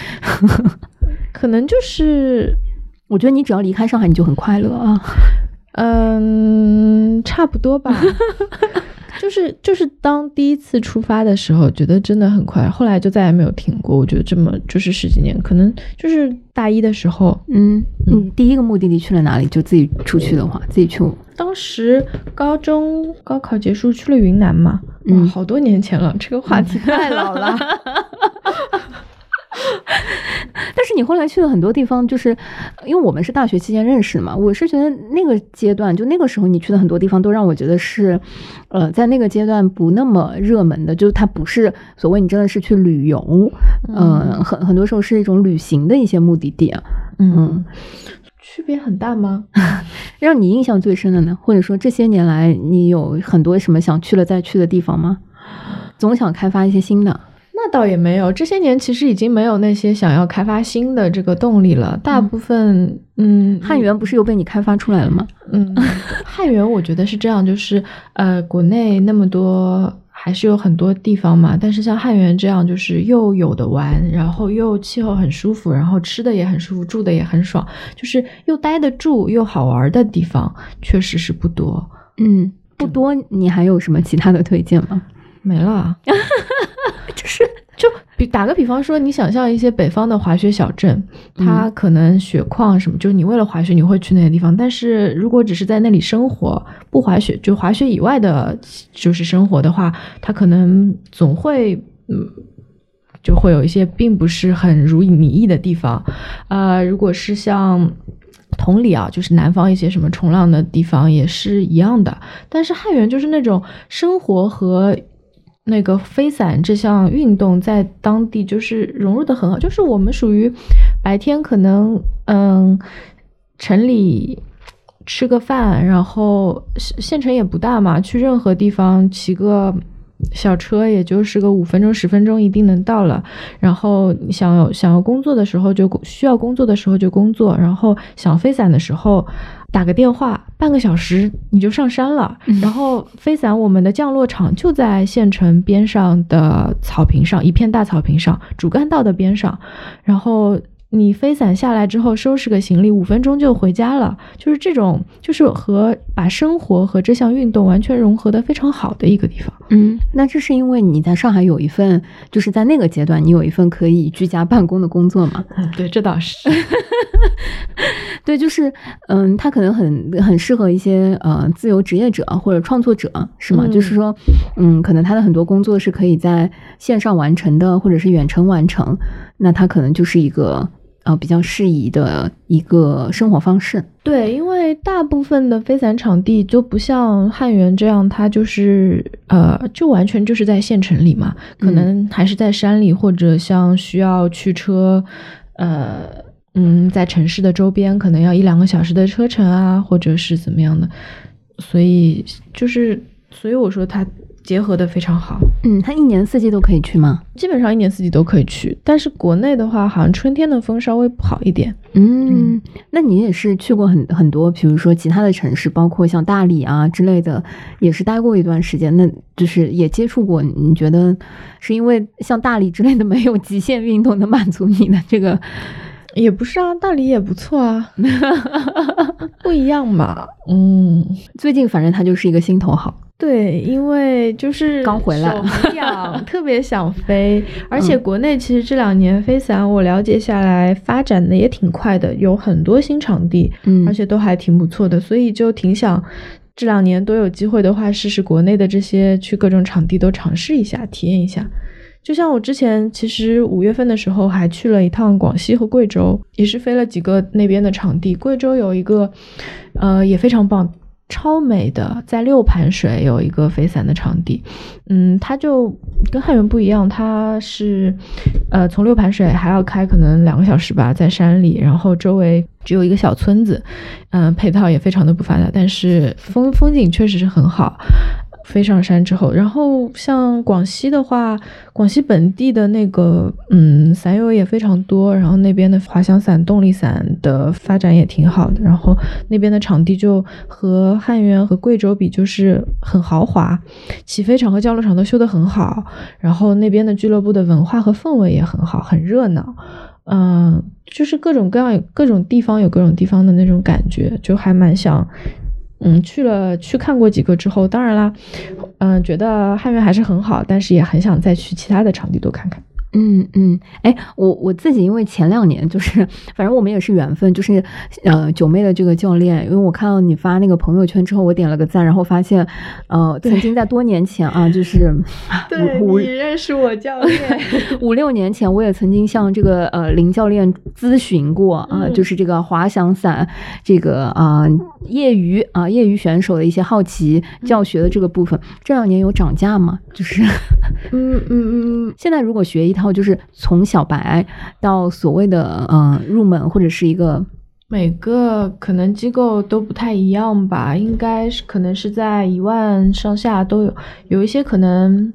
可能就是，我觉得你只要离开上海，你就很快乐啊。嗯，差不多吧。就是就是当第一次出发的时候，觉得真的很快，后来就再也没有停过。我觉得这么就是十几年，可能就是大一的时候，嗯，你第一个目的地去了哪里？就自己出去的话，自己去。当时高中高考结束去了云南嘛，嗯，好多年前了，这个话题太老了。但是你后来去了很多地方，就是因为我们是大学期间认识的嘛。我是觉得那个阶段，就那个时候你去的很多地方，都让我觉得是，呃，在那个阶段不那么热门的，就是它不是所谓你真的是去旅游，嗯，很很多时候是一种旅行的一些目的地啊。嗯，区别很大吗？让你印象最深的呢？或者说这些年来你有很多什么想去了再去的地方吗？总想开发一些新的。那倒也没有，这些年其实已经没有那些想要开发新的这个动力了。大部分，嗯，汉源不是又被你开发出来了吗？嗯，汉源我觉得是这样，就是呃，国内那么多还是有很多地方嘛，但是像汉源这样，就是又有的玩，然后又气候很舒服，然后吃的也很舒服，住的也很爽，就是又待得住又好玩的地方，确实是不多。嗯，不多。你还有什么其他的推荐吗？没了，就是 就比打个比方说，你想象一些北方的滑雪小镇，它可能雪况什么，就是你为了滑雪你会去那些地方，但是如果只是在那里生活，不滑雪就滑雪以外的，就是生活的话，它可能总会嗯，就会有一些并不是很如你意的地方，啊，如果是像同理啊，就是南方一些什么冲浪的地方也是一样的，但是汉源就是那种生活和。那个飞伞这项运动在当地就是融入的很好，就是我们属于白天可能嗯城里吃个饭，然后县城也不大嘛，去任何地方骑个小车也就是个五分钟十分钟一定能到了。然后想想要工作的时候就需要工作的时候就工作，然后想飞伞的时候。打个电话，半个小时你就上山了。然后飞伞，我们的降落场就在县城边上的草坪上，一片大草坪上，主干道的边上。然后。你飞伞下来之后，收拾个行李，五分钟就回家了。就是这种，就是和把生活和这项运动完全融合的非常好的一个地方。嗯，那这是因为你在上海有一份，就是在那个阶段，你有一份可以居家办公的工作嘛？嗯，对，这倒是。对，就是，嗯，他可能很很适合一些呃自由职业者或者创作者，是吗？就是说，嗯，可能他的很多工作是可以在线上完成的，或者是远程完成，那他可能就是一个。呃比较适宜的一个生活方式。对，因为大部分的飞伞场地就不像汉源这样，它就是呃，就完全就是在县城里嘛，可能还是在山里，或者像需要驱车，呃，嗯，在城市的周边可能要一两个小时的车程啊，或者是怎么样的，所以就是，所以我说它。结合的非常好，嗯，它一年四季都可以去吗？基本上一年四季都可以去，但是国内的话，好像春天的风稍微不好一点。嗯，那你也是去过很很多，比如说其他的城市，包括像大理啊之类的，也是待过一段时间，那就是也接触过。你觉得是因为像大理之类的没有极限运动能满足你的这个？也不是啊，大理也不错啊，不一样嘛。嗯，最近反正他就是一个心头好。对，因为就是刚回来，痒，特别想飞。而且国内其实这两年飞伞，我了解下来发展的也挺快的，有很多新场地，嗯，而且都还挺不错的，所以就挺想这两年都有机会的话，试试国内的这些，去各种场地都尝试一下，体验一下。就像我之前其实五月份的时候还去了一趟广西和贵州，也是飞了几个那边的场地。贵州有一个，呃，也非常棒。超美的，在六盘水有一个飞伞的场地，嗯，它就跟汉源不一样，它是，呃，从六盘水还要开可能两个小时吧，在山里，然后周围只有一个小村子，嗯，配套也非常的不发达，但是风风景确实是很好。飞上山之后，然后像广西的话，广西本地的那个嗯伞友也非常多，然后那边的滑翔伞、动力伞的发展也挺好的，然后那边的场地就和汉源和贵州比就是很豪华，起飞场和降落场都修得很好，然后那边的俱乐部的文化和氛围也很好，很热闹，嗯，就是各种各样各种地方有各种地方的那种感觉，就还蛮想。嗯，去了去看过几个之后，当然啦，嗯，觉得汉源还是很好，但是也很想再去其他的场地多看看。嗯嗯，哎，我我自己因为前两年就是，反正我们也是缘分，就是呃九妹的这个教练，因为我看到你发那个朋友圈之后，我点了个赞，然后发现，呃，曾经在多年前啊，就是 对你认识我教练。五六年前，我也曾经向这个呃林教练咨询过啊，就是这个滑翔伞这个啊业余啊业余选手的一些好奇教学的这个部分，这两年有涨价吗？就是嗯嗯嗯，现在如果学一套。然后就是从小白到所谓的嗯入门或者是一个每个可能机构都不太一样吧，应该是可能是在一万上下都有，有一些可能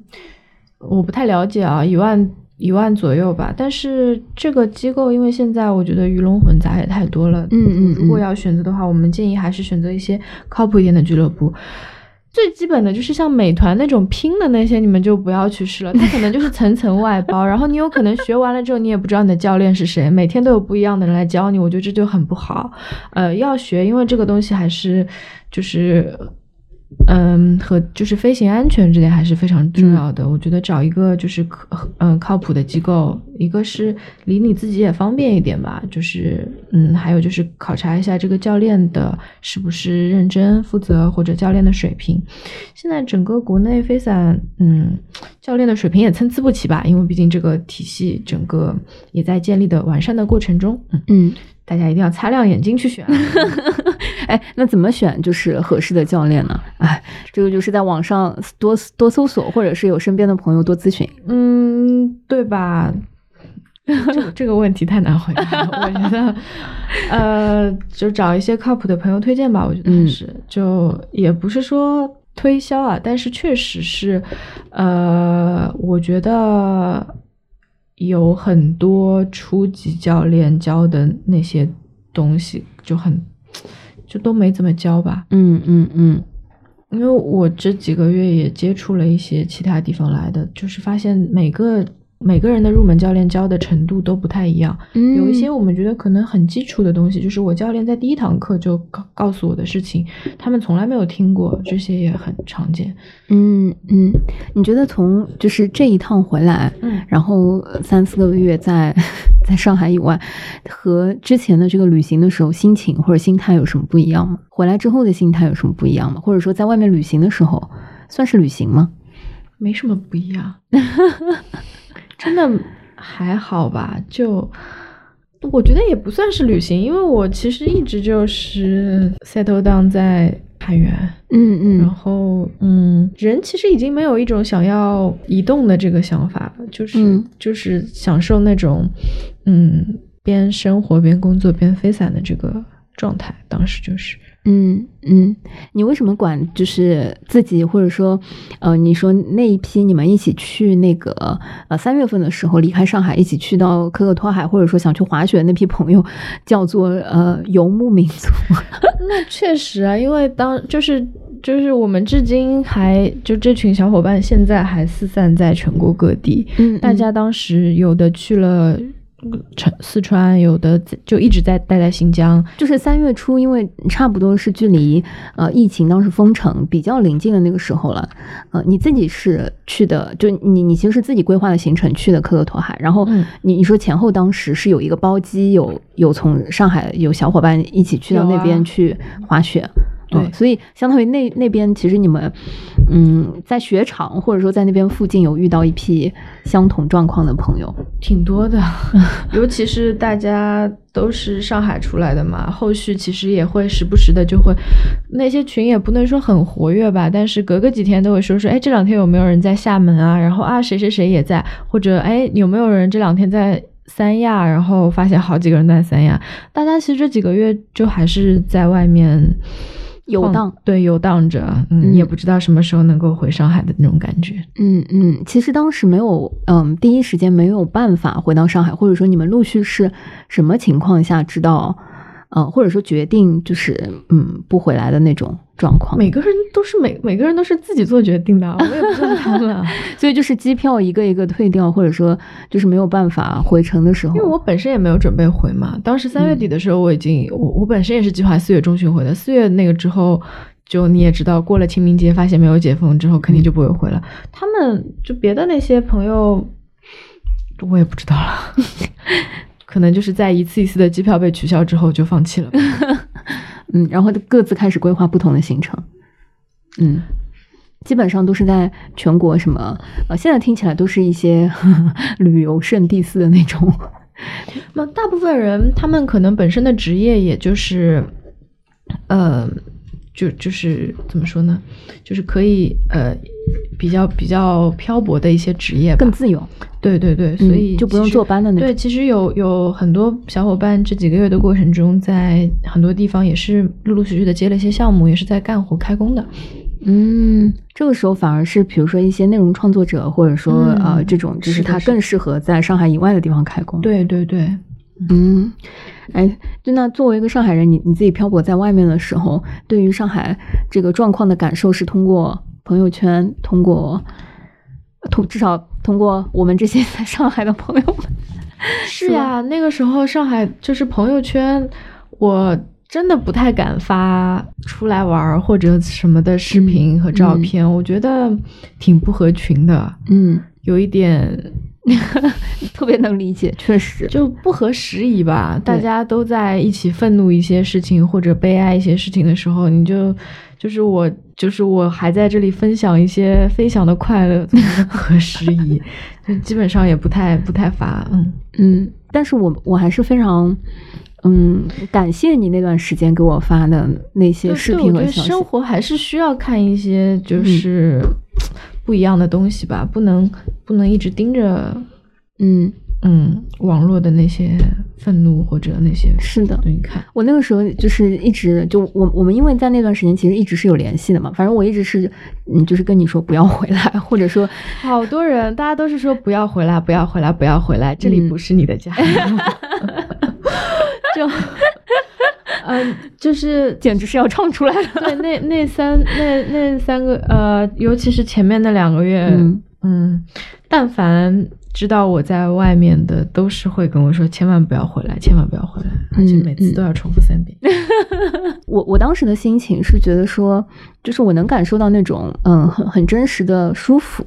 我不太了解啊，一万一万左右吧。但是这个机构因为现在我觉得鱼龙混杂也太多了，嗯嗯，如果要选择的话，我们建议还是选择一些靠谱一点的俱乐部。最基本的就是像美团那种拼的那些，你们就不要去试了。它可能就是层层外包，然后你有可能学完了之后，你也不知道你的教练是谁，每天都有不一样的人来教你。我觉得这就很不好。呃，要学，因为这个东西还是就是。嗯，和就是飞行安全这点还是非常重要的。我觉得找一个就是可嗯靠谱的机构，一个是离你自己也方便一点吧。就是嗯，还有就是考察一下这个教练的是不是认真负责，或者教练的水平。现在整个国内飞伞，嗯，教练的水平也参差不齐吧，因为毕竟这个体系整个也在建立的完善的过程中。嗯嗯。大家一定要擦亮眼睛去选，哎，那怎么选就是合适的教练呢？哎，这个就是在网上多多搜索，或者是有身边的朋友多咨询，嗯，对吧？这 这个问题太难回答了，我觉得，呃，就找一些靠谱的朋友推荐吧。我觉得是，就也不是说推销啊，但是确实是，呃，我觉得。有很多初级教练教的那些东西就很，就都没怎么教吧。嗯嗯嗯，因为我这几个月也接触了一些其他地方来的，就是发现每个。每个人的入门教练教的程度都不太一样，有一些我们觉得可能很基础的东西，就是我教练在第一堂课就告告诉我的事情，他们从来没有听过，这些也很常见。嗯嗯，你觉得从就是这一趟回来，嗯，然后三四个月在在上海以外，和之前的这个旅行的时候心情或者心态有什么不一样吗？回来之后的心态有什么不一样吗？或者说在外面旅行的时候算是旅行吗？没什么不一样。真的还好吧，就我觉得也不算是旅行，因为我其实一直就是 settle down 在海源，嗯嗯，然后嗯，人其实已经没有一种想要移动的这个想法了，就是、嗯就是享受那种嗯边生活边工作边飞散的这个状态，当时就是。嗯嗯，你为什么管就是自己，或者说，呃，你说那一批你们一起去那个呃三月份的时候离开上海，一起去到可可托海，或者说想去滑雪的那批朋友，叫做呃游牧民族？那确实啊，因为当就是就是我们至今还就这群小伙伴现在还四散在全国各地，嗯。大家当时有的去了成四川，有的就一直在待在新疆。就是三月初，因为差不多是距离呃疫情当时封城比较临近的那个时候了。呃，你自己是去的，就你你其实是自己规划的行程去的可可托海，然后嗯你你说前后当时是有一个包机，有有从上海有小伙伴一起去到那边去滑雪。对嗯所以相当于那那边其实你们，嗯，在雪场或者说在那边附近有遇到一批相同状况的朋友，挺多的，尤其是大家都是上海出来的嘛，后续其实也会时不时的就会，那些群也不能说很活跃吧，但是隔个几天都会说说，哎，这两天有没有人在厦门啊？然后啊，谁谁谁也在，或者哎，有没有人这两天在三亚？然后发现好几个人在三亚，大家其实这几个月就还是在外面晃游荡，对，游荡着，嗯，嗯也不知道什么时候能够回上海的那种感觉。嗯嗯，其实当时没有，嗯，第一时间没有办法回到上海，或者说你们陆续是什么情况下知道，呃，或者说决定就是嗯不回来的那种状况？每个人都是每每个人都是自己做决定的，我也不知道他们。所以就是机票一个一个退掉，或者说就是没有办法回程的时候，因为我本身也没有准备回嘛，当时三月底的时候，我已经、我我本身也是计划四月中旬回的，四月那个之后，就你也知道，过了清明节发现没有解封之后，肯定就不会回了。他们就别的那些朋友，我也不知道了，可能就是在一次一次的机票被取消之后就放弃了。嗯，然后各自开始规划不同的行程，嗯。基本上都是在全国什么呃，现在听起来都是一些 旅游胜地似的那种。那大部分人他们可能本身的职业也就是，呃，就就是怎么说呢，就是可以呃比较比较漂泊的一些职业吧更。自由，对对对，所以嗯就不用坐班的那种对，其实有有很多小伙伴这几个月的过程中，在很多地方也是陆陆续续的接了一些项目，也是在干活开工的。嗯，这个时候反而是比如说一些内容创作者，或者说、嗯呃这种，就是他更适合在上海以外的地方开工。，对对对，嗯，哎，就那作为一个上海人，你你自己漂泊在外面的时候，对于上海这个状况的感受是通过朋友圈，通过通至少通过我们这些在上海的朋友们。是呀，那个时候上海就是朋友圈，我真的不太敢发出来玩儿或者什么的视频和照片，我觉得挺不合群的，嗯，有一点 特别能理解，确实。就不合时宜吧。大家都在一起愤怒一些事情或者悲哀一些事情的时候，你就就是我就是我还在这里分享一些飞翔的快乐，合时宜，就基本上也不太不太发，嗯。嗯，但是我我还是非常。嗯，感谢你那段时间给我发的那些视对我觉得频和消息。生活还是需要看一些就嗯是不一样的东西吧，不能不能一直盯着嗯，嗯网络的那些愤怒或者那些是的，东西看。我那个时候就是一直就我我们因为在那段时间其实一直是有联系的嘛，反正我一直是嗯就是跟你说不要回来，或者说好多人，大家都是说不要回来，不要回来，不要回来，这里嗯不是你的家。就，嗯、就是简直是要唱出来了。对那那三那那三个呃，尤其是前面那两个月，嗯嗯，但凡知道我在外面的，都是会跟我说，千万不要回来，千万不要回来，而且每次都要重复三遍。我我当时的心情是觉得说，就是我能感受到那种嗯很很真实的舒服。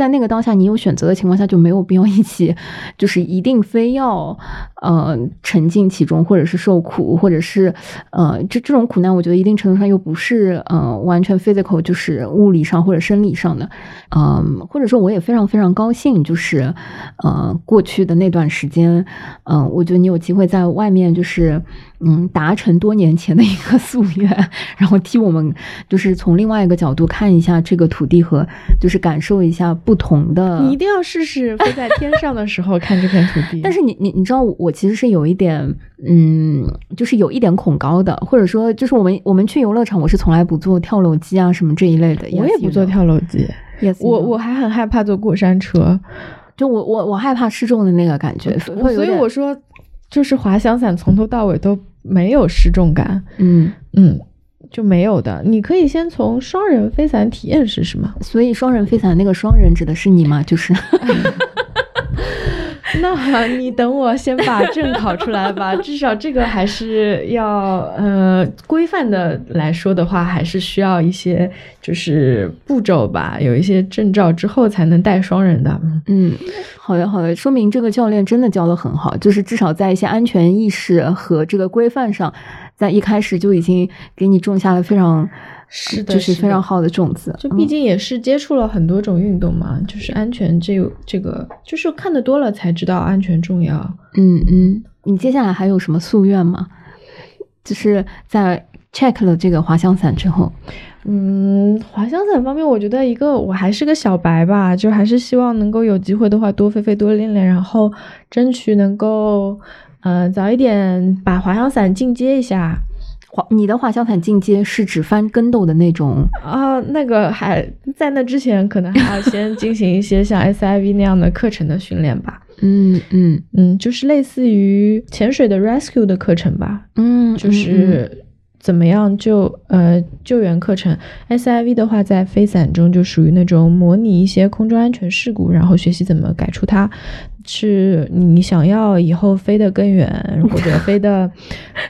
在那个当下你有选择的情况下，就没有必要一起，就是一定非要呃沉浸其中，或者是受苦，或者是呃这这种苦难，我觉得一定程度上又不是呃完全 physical，就是物理上或者生理上的，嗯，或者说我也非常非常高兴，就是呃过去的那段时间，嗯，我觉得你有机会在外面就是嗯达成多年前的一个夙愿，然后替我们就是从另外一个角度看一下这个土地和就是感受一下不同的。你一定要试试飞在天上的时候看这片土地。但是你你你知道我其实是有一点嗯，就是有一点恐高的，或者说就是我们我们去游乐场，我是从来不坐跳楼机啊什么这一类的。我也不坐跳楼机，我我还很害怕坐过山车，就我我我害怕失重的那个感觉，所以我说就是滑翔伞从头到尾都没有失重感，嗯嗯，就没有的。你可以先从双人飞伞体验试试嘛。所以双人飞伞那个双人指的是你吗？就是。那你等我先把证考出来吧，至少这个还是要呃规范的来说的话，还是需要一些就是步骤吧，有一些证照之后才能带双人的。嗯，好的好的，说明这个教练真的教的很好，就是至少在一些安全意识和这个规范上，在一开始就已经给你种下了非常。是的，就是非常好的种子。就毕竟也是接触了很多种运动嘛，就是安全这这个，就是看的多了才知道安全重要。嗯嗯，你接下来还有什么夙愿吗？就是在 check 了这个滑翔伞之后，嗯，滑翔伞方面，我觉得一个我还是个小白吧，就还是希望能够有机会的话多飞飞多练练，然后争取能够呃早一点把滑翔伞进阶一下。滑，你的滑翔伞进阶是指翻跟斗的那种啊？那个还在那之前，可能还要先 进行一些像 SIV 那样的课程的训练吧。嗯嗯嗯，就是类似于潜水的 rescue 的课程吧。嗯，就是怎么样救呃救援课程。SIV 的话，在飞伞中就属于那种模拟一些空中安全事故，然后学习怎么改出它。是你想要以后飞得更远，或者 飞得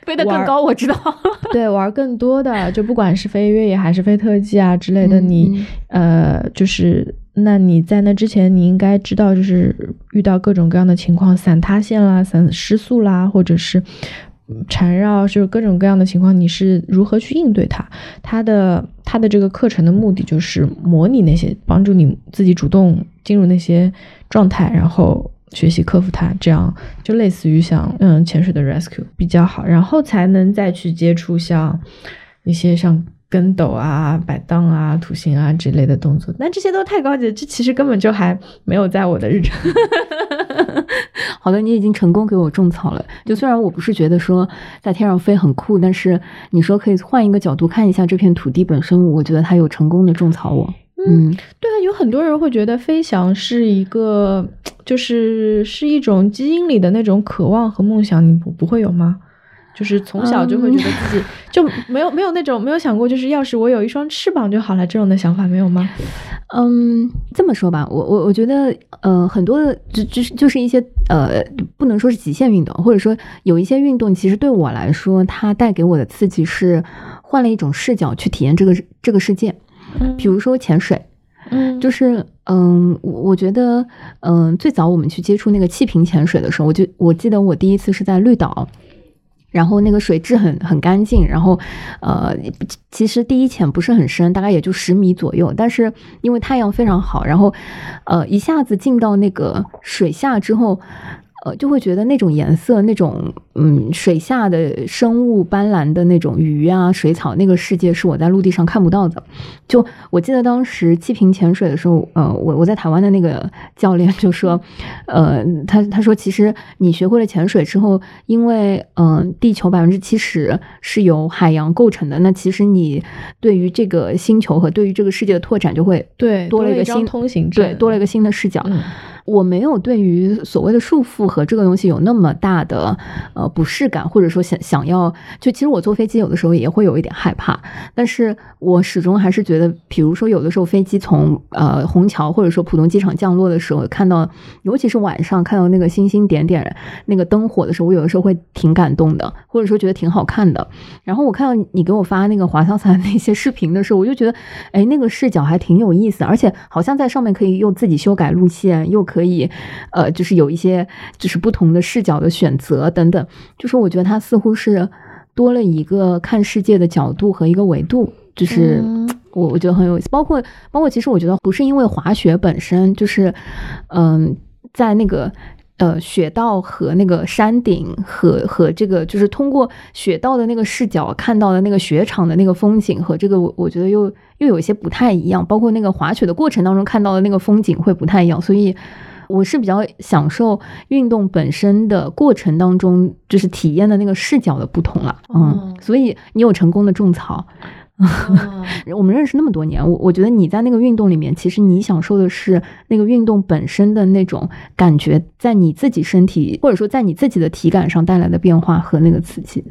飞得更高，我知道。对，玩更多的，就不管是飞越野还是飞特技啊之类的，你呃，就是那你在那之前，你应该知道，就是遇到各种各样的情况，伞塌陷啦，伞失速啦，或者是缠绕，就是各种各样的情况，你是如何去应对它？它的它的这个课程的目的就是模拟那些，帮助你自己主动进入那些状态，然后。学习克服它，这样就类似于像嗯潜水的 rescue 比较好，然后才能再去接触像一些像跟斗啊、摆荡啊、土星啊之类的动作。但这些都太高级，这其实根本就还没有在我的日程。好的，你已经成功给我种草了。就虽然我不是觉得说在天上飞很酷，但是你说可以换一个角度看一下这片土地本身，我觉得它有成功的种草我。嗯，对啊，有很多人会觉得飞翔是一个，就是是一种基因里的那种渴望和梦想，你不不会有吗？就是从小就会觉得自己就没有没有那种没有想过，就是要是我有一双翅膀就好了这种的想法没有吗？嗯，这么说吧，我我我觉得，呃，很多的就就是就是一些呃，不能说是极限运动，或者说有一些运动，其实对我来说，它带给我的刺激是换了一种视角去体验这个这个世界。比如说潜水，嗯，就是嗯，我觉得嗯，最早我们去接触那个气瓶潜水的时候，我就我记得我第一次是在绿岛，然后那个水质很很干净，然后呃，其实第一潜不是很深，大概也就十米左右，但是因为太阳非常好，然后呃，一下子进到那个水下之后。呃，就会觉得那种颜色，那种嗯，水下的生物斑斓的那种鱼啊，水草，那个世界是我在陆地上看不到的。就我记得当时气瓶潜水的时候，呃，我我在台湾的那个 教练就说，呃，他他说其实你学会了潜水之后，因为嗯，地球百分之七十是由海洋构成的，那其实你对于这个星球和对于这个世界的拓展就会对多了一个新通行对多了一个新的视角。我没有对于所谓的束缚和这个东西有那么大的呃不适感，或者说想想要就其实我坐飞机有的时候也会有一点害怕，但是我始终还是觉得，比如说有的时候飞机从呃虹桥或者说浦东机场降落的时候，看到尤其是晚上看到那个星星点点那个灯火的时候，我有的时候会挺感动的，或者说觉得挺好看的。然后我看到你给我发那个滑翔伞那些视频的时候，我就觉得哎那个视角还挺有意思，而且好像在上面可以又自己修改路线，又可可以，呃，就是有一些就是不同的视角的选择等等，就是我觉得它似乎是多了一个看世界的角度和一个维度，就是我我觉得很有意思。包括包括，其实我觉得不是因为滑雪本身就是，嗯，在那个呃雪道和那个山顶和和这个就是通过雪道的那个视角看到的那个雪场的那个风景和这个我我觉得又又有一些不太一样，包括那个滑雪的过程当中看到的那个风景会不太一样，所以。我是比较享受运动本身的过程当中，就是体验的那个视角的不同了，嗯，所以你有成功的种草，我们认识那么多年，我 我觉得你在那个运动里面，其实你享受的是那个运动本身的那种感觉，在你自己身体或者说在你自己的体感上带来的变化和那个刺激，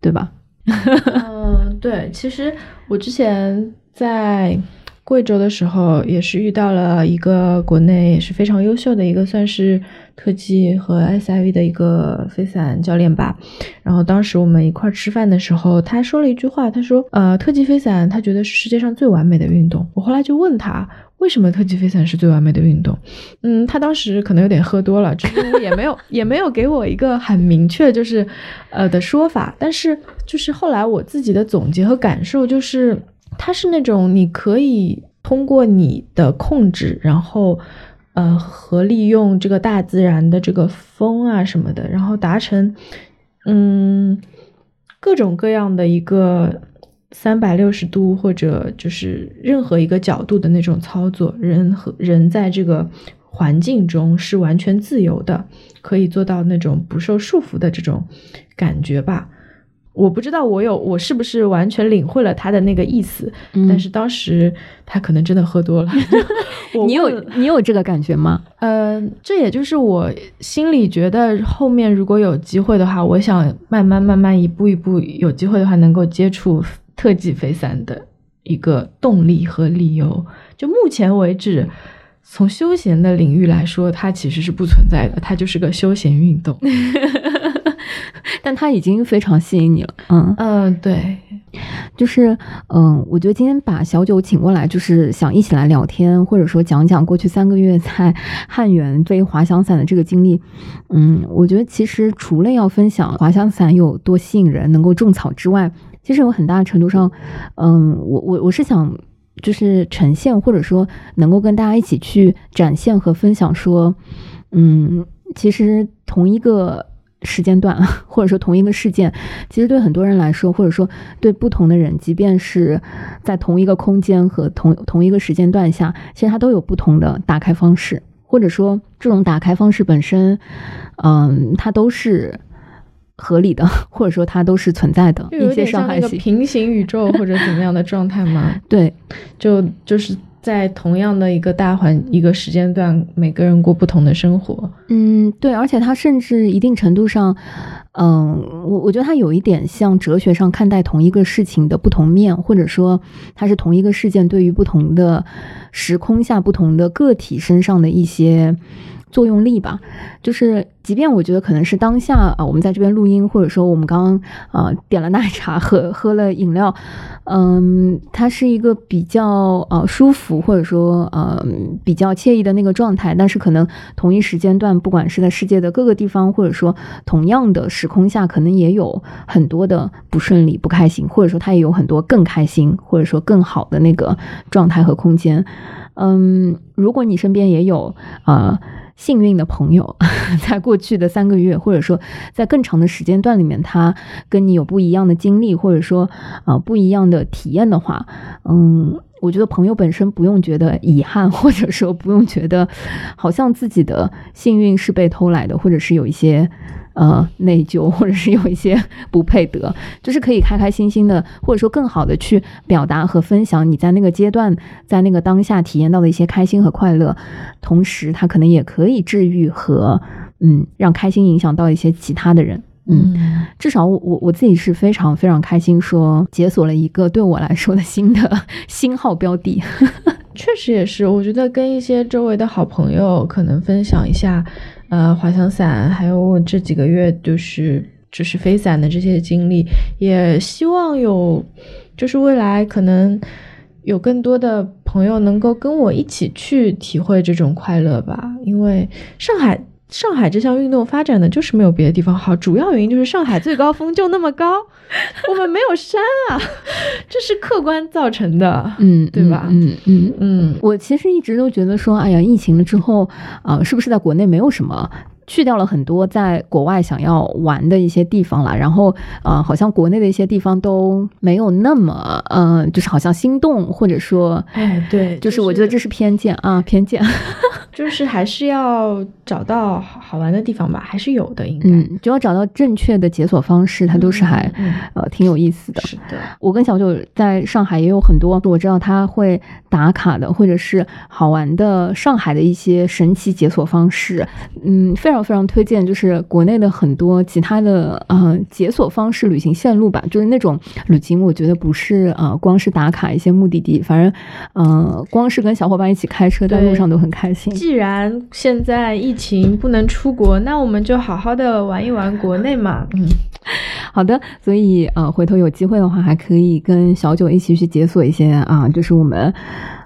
对吧？嗯，对，其实我之前在。贵州的时候也是遇到了一个国内也是非常优秀的一个算是特技和 SIV 的一个飞伞教练吧。然后当时我们一块吃饭的时候，他说了一句话，他说：“呃，特技飞伞他觉得是世界上最完美的运动。”我后来就问他为什么特技飞伞是最完美的运动。嗯，他当时可能有点喝多了，就是也没有也没有给我一个很明确就是呃的说法。但是就是后来我自己的总结和感受就是。它是那种你可以通过你的控制，然后，呃，和利用这个大自然的这个风啊什么的，然后达成，嗯，各种各样的一个三百六十度或者就是任何一个角度的那种操作，人和人在这个环境中是完全自由的，可以做到那种不受束缚的这种感觉吧。我不知道我有我是不是完全领会了他的那个意思，但是当时他可能真的喝多了。你有你有这个感觉吗？嗯，这也就是我心里觉得后面如果有机会的话，我想慢慢慢慢一步一步有机会的话，能够接触特技飞伞的一个动力和理由。就目前为止，从休闲的领域来说，它其实是不存在的，它就是个休闲运动。但它已经非常吸引你了，嗯嗯，对，就是嗯，我觉得今天把小九请过来，就是想一起来聊天，或者说讲讲过去三个月在汉源飞滑翔伞的这个经历。嗯，我觉得其实除了要分享滑翔伞有多吸引人，能够种草之外，其实有很大程度上，嗯，我我我是想就是呈现，或者说能够跟大家一起去展现和分享，说，嗯，其实同一个。时间段，或者说同一个事件，其实对很多人来说，或者说对不同的人，即便是在同一个空间和同同一个时间段下，其实它都有不同的打开方式，或者说这种打开方式本身，嗯，它都是合理的，或者说它都是存在的一些伤害性 平行宇宙或者怎么样的状态吗？对，就就是。在同样的一个大环一个时间段，每个人过不同的生活。嗯，对，而且它甚至一定程度上，嗯，我我觉得它有一点像哲学上看待同一个事情的不同面，或者说它是同一个事件对于不同的时空下不同的个体身上的一些。作用力吧，就是即便我觉得可能是当下啊，我们在这边录音，或者说我们刚刚啊点了奶茶，喝喝了饮料，嗯，它是一个比较呃舒服或者说呃比较惬意的那个状态。但是可能同一时间段，不管是在世界的各个地方，或者说同样的时空下，可能也有很多的不顺利、不开心，或者说它也有很多更开心或者说更好的那个状态和空间。嗯，如果你身边也有啊。幸运的朋友，在过去的三个月，或者说在更长的时间段里面，他跟你有不一样的经历，或者说啊不一样的体验的话，嗯，我觉得朋友本身不用觉得遗憾，或者说不用觉得好像自己的幸运是被偷来的，或者是有一些呃内疚，或者是有一些 不配得，就是可以开开心心的，或者说更好的去表达和分享你在那个阶段，在那个当下体验到的一些开心和快乐，同时它可能也可以治愈和嗯让开心影响到一些其他的人。嗯，至少我我我自己是非常非常开心，说解锁了一个对我来说的新的新号标的。确实也是，我觉得跟一些周围的好朋友可能分享一下，呃，滑翔伞，还有我这几个月就是就是飞伞的这些经历，也希望有，就是未来可能有更多的朋友能够跟我一起去体会这种快乐吧，因为上海。上海这项运动发展的就是没有别的地方好，主要原因就是上海最高峰就那么高，我们没有山啊，这是客观造成的，嗯，对吧？嗯嗯嗯，我其实一直都觉得说，哎呀，疫情了之后啊，是不是在国内没有什么？去掉了很多在国外想要玩的一些地方了，然后呃，好像国内的一些地方都没有那么呃，就是好像心动，或者说，哎，对，就是我觉得这是偏见啊，偏见，就是还是要找到好玩的地方吧，还是有的，应该，嗯，就要找到正确的解锁方式，它都是还呃挺有意思的。是的，我跟小九在上海也有很多我知道他会打卡的，或者是好玩的上海的一些神奇解锁方式，嗯，非常。非常推荐，就是国内的很多其他的呃解锁方式、旅行线路吧，就是那种旅行，我觉得不是呃光是打卡一些目的地，反正呃光是跟小伙伴一起开车在路上都很开心。既然现在疫情不能出国，那我们就好好的玩一玩国内嘛。嗯，好的，所以呃回头有机会的话，还可以跟小九一起去解锁一些啊，就是我们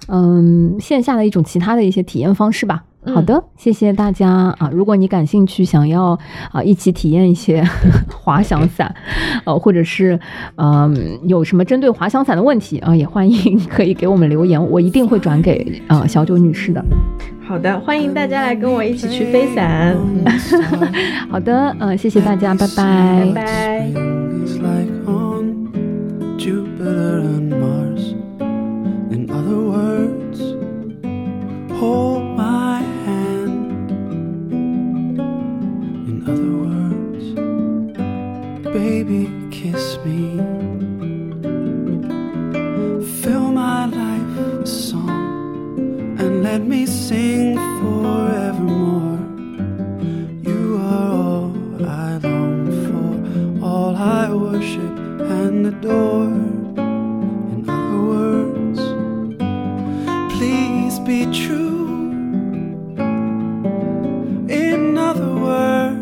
嗯线下的一种其他的一些体验方式吧。好的，谢谢大家啊！如果你感兴趣，想要啊一起体验一些 滑翔伞，呃，或者是嗯有什么针对滑翔伞的问题啊，也欢迎可以给我们留言，我一定会转给呃小九女士的。好的，欢迎大家来跟我一起去飞伞。好的，嗯，谢谢大家，拜拜，拜拜。baby, kiss me. Fill my life with song and let me sing forevermore. You are all I long for, all I worship and adore. In other words, please be true. In other words,